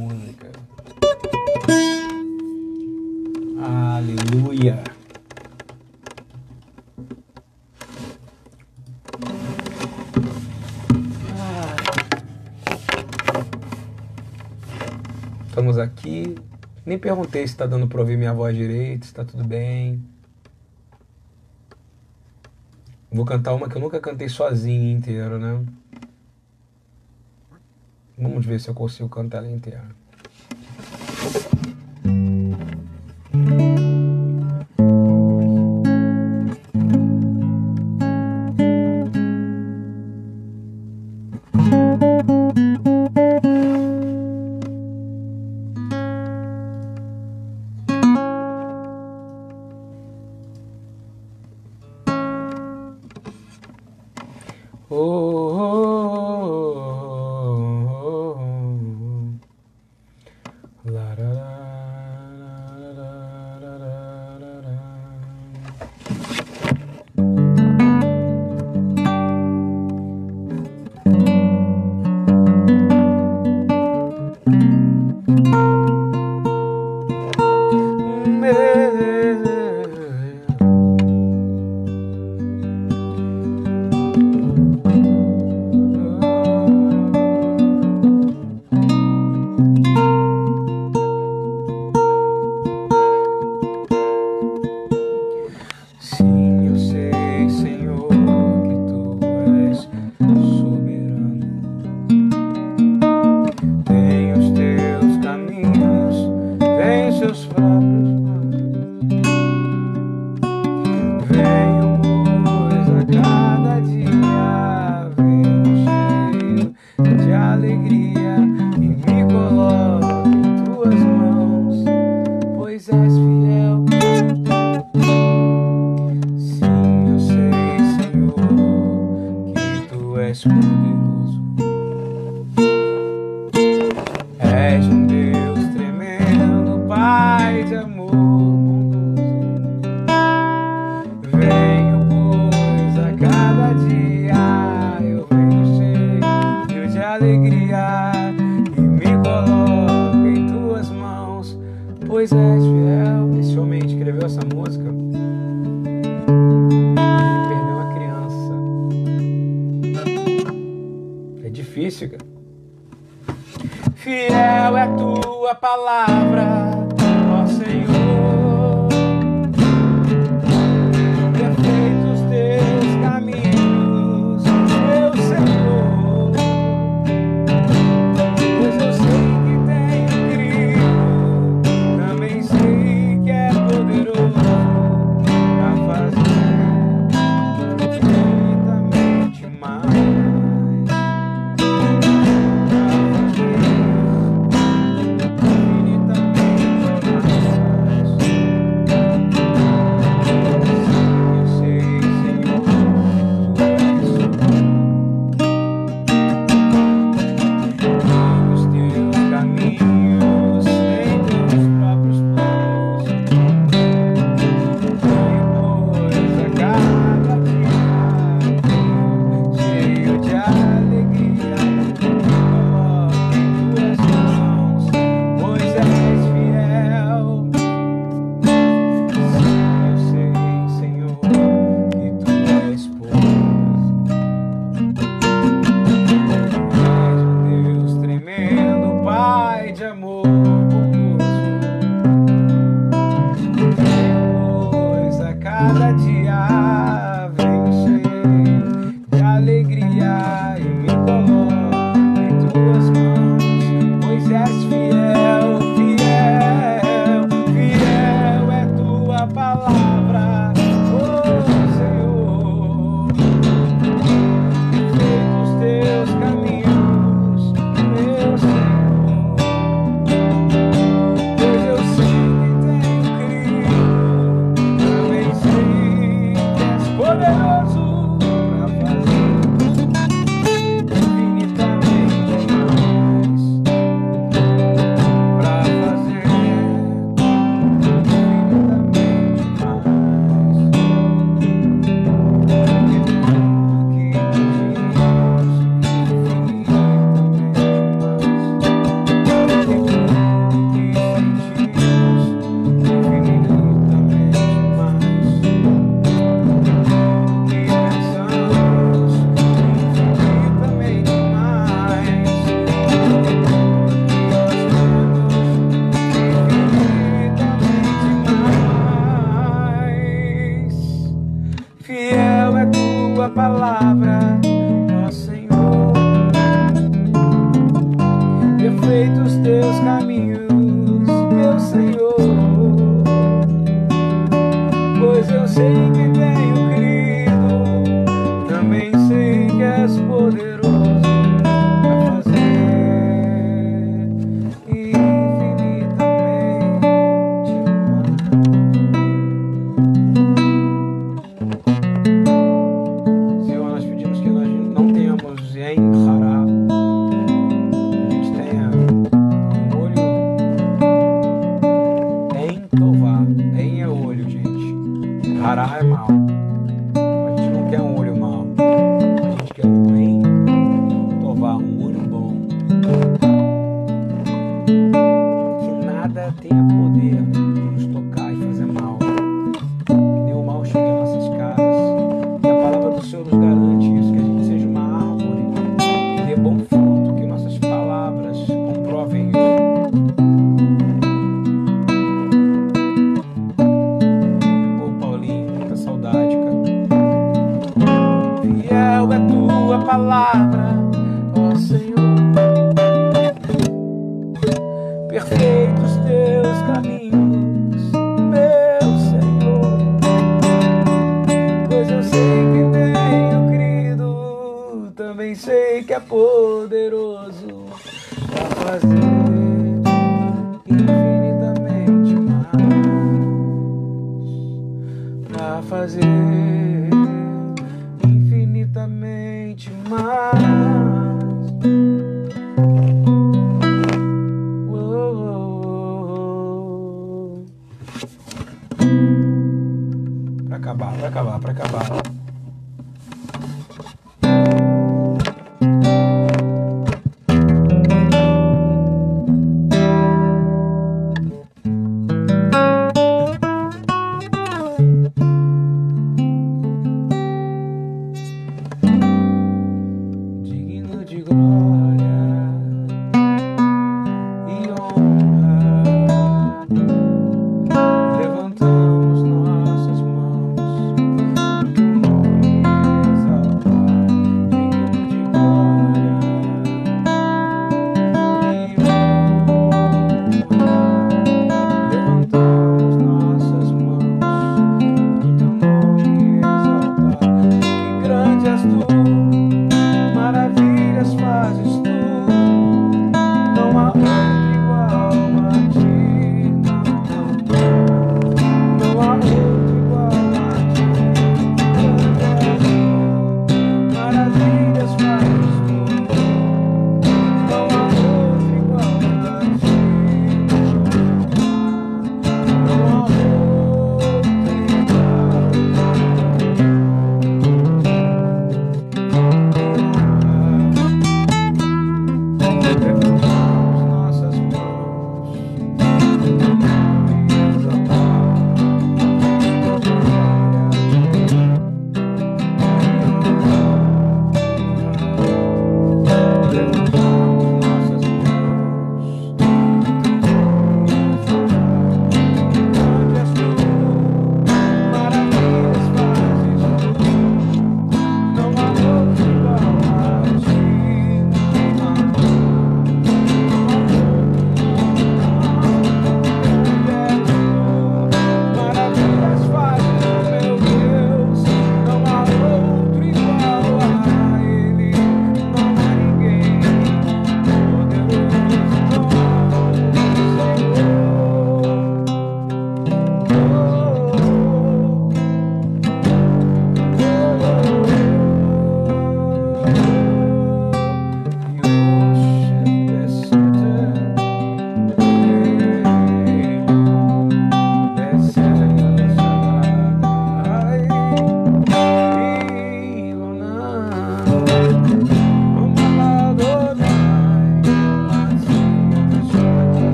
perguntei se está dando para ouvir minha voz direito, se está tudo bem. Vou cantar uma que eu nunca cantei sozinho inteiro, né? Vamos ver se eu consigo cantar ela inteira.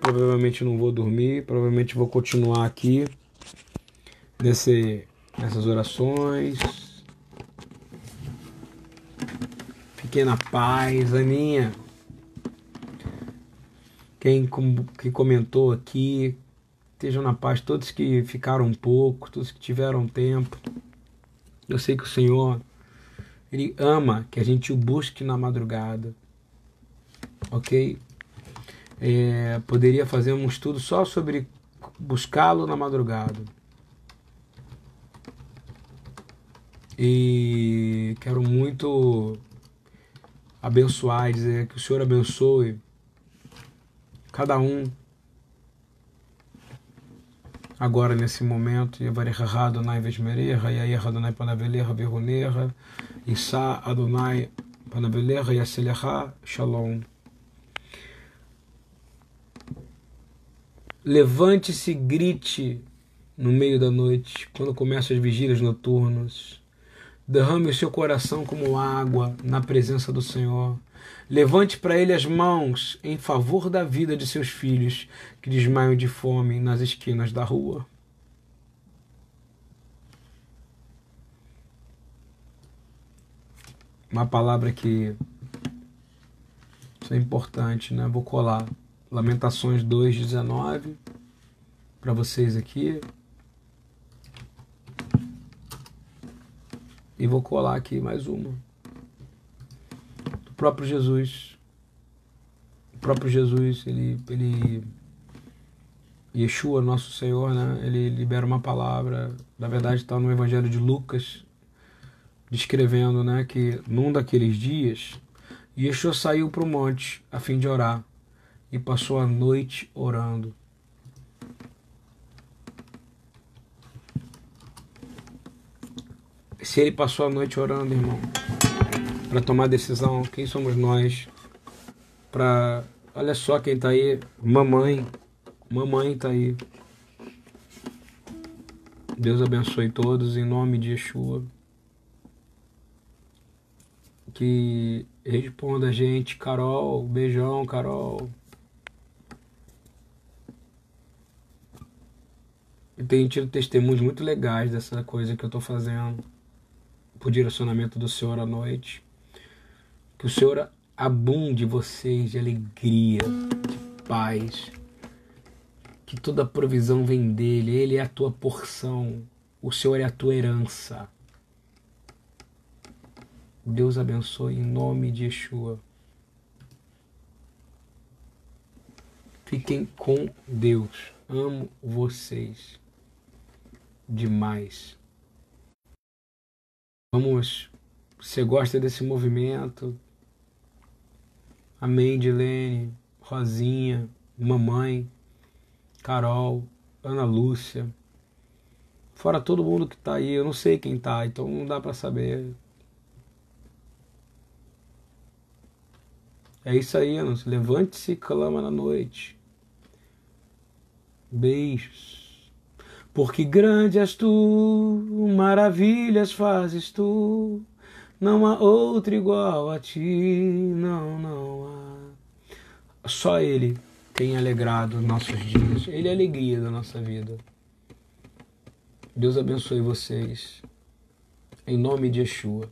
Provavelmente não vou dormir, provavelmente vou continuar aqui nesse, nessas orações. Fiquem na paz, Aninha. Quem, quem comentou aqui, estejam na paz, todos que ficaram um pouco, todos que tiveram tempo. Eu sei que o Senhor, Ele ama que a gente o busque na madrugada, ok? É, poderia fazer um estudo só sobre buscá-lo na madrugada. E quero muito abençoar e dizer que o Senhor abençoe cada um agora nesse momento, Yevarecha Adonai Veshmerecha, Yair Adonai Panavelecha Veronecha, Issa Adonai Panavelecha Yaselecha, Shalom. Levante-se e grite no meio da noite, quando começam as vigílias noturnas. Derrame o seu coração como água na presença do Senhor. Levante para ele as mãos em favor da vida de seus filhos que desmaiam de fome nas esquinas da rua. Uma palavra que isso é importante, né? Vou colar Lamentações 2:19 para vocês aqui. E vou colar aqui mais uma próprio Jesus. O próprio Jesus, ele, ele Yeshua, nosso Senhor, né? ele libera uma palavra, na verdade está no Evangelho de Lucas, descrevendo né, que num daqueles dias, Yeshua saiu para o monte a fim de orar e passou a noite orando. Se ele passou a noite orando, irmão, para tomar decisão. Quem somos nós? Para. Olha só quem está aí. Mamãe. Mamãe está aí. Deus abençoe todos em nome de Yeshua. Que responda a gente, Carol. Beijão, Carol. Eu tenho tido testemunhos muito legais dessa coisa que eu estou fazendo por direcionamento do Senhor à noite. Que o Senhor abunde vocês de alegria, de paz. Que toda provisão vem dele, ele é a tua porção, o Senhor é a tua herança. Deus abençoe em nome de Yeshua. Fiquem com Deus. Amo vocês demais. Vamos. Você gosta desse movimento? Amém, Dilene, Rosinha, Mamãe, Carol, Ana Lúcia. Fora todo mundo que tá aí, eu não sei quem tá, então não dá para saber. É isso aí, Anos. Levante-se e clama na noite. Beijos. Porque grande és tu, maravilhas fazes tu. Não há outro igual a ti, não, não há. Só Ele tem alegrado nossos dias. Ele é a alegria da nossa vida. Deus abençoe vocês. Em nome de Yeshua.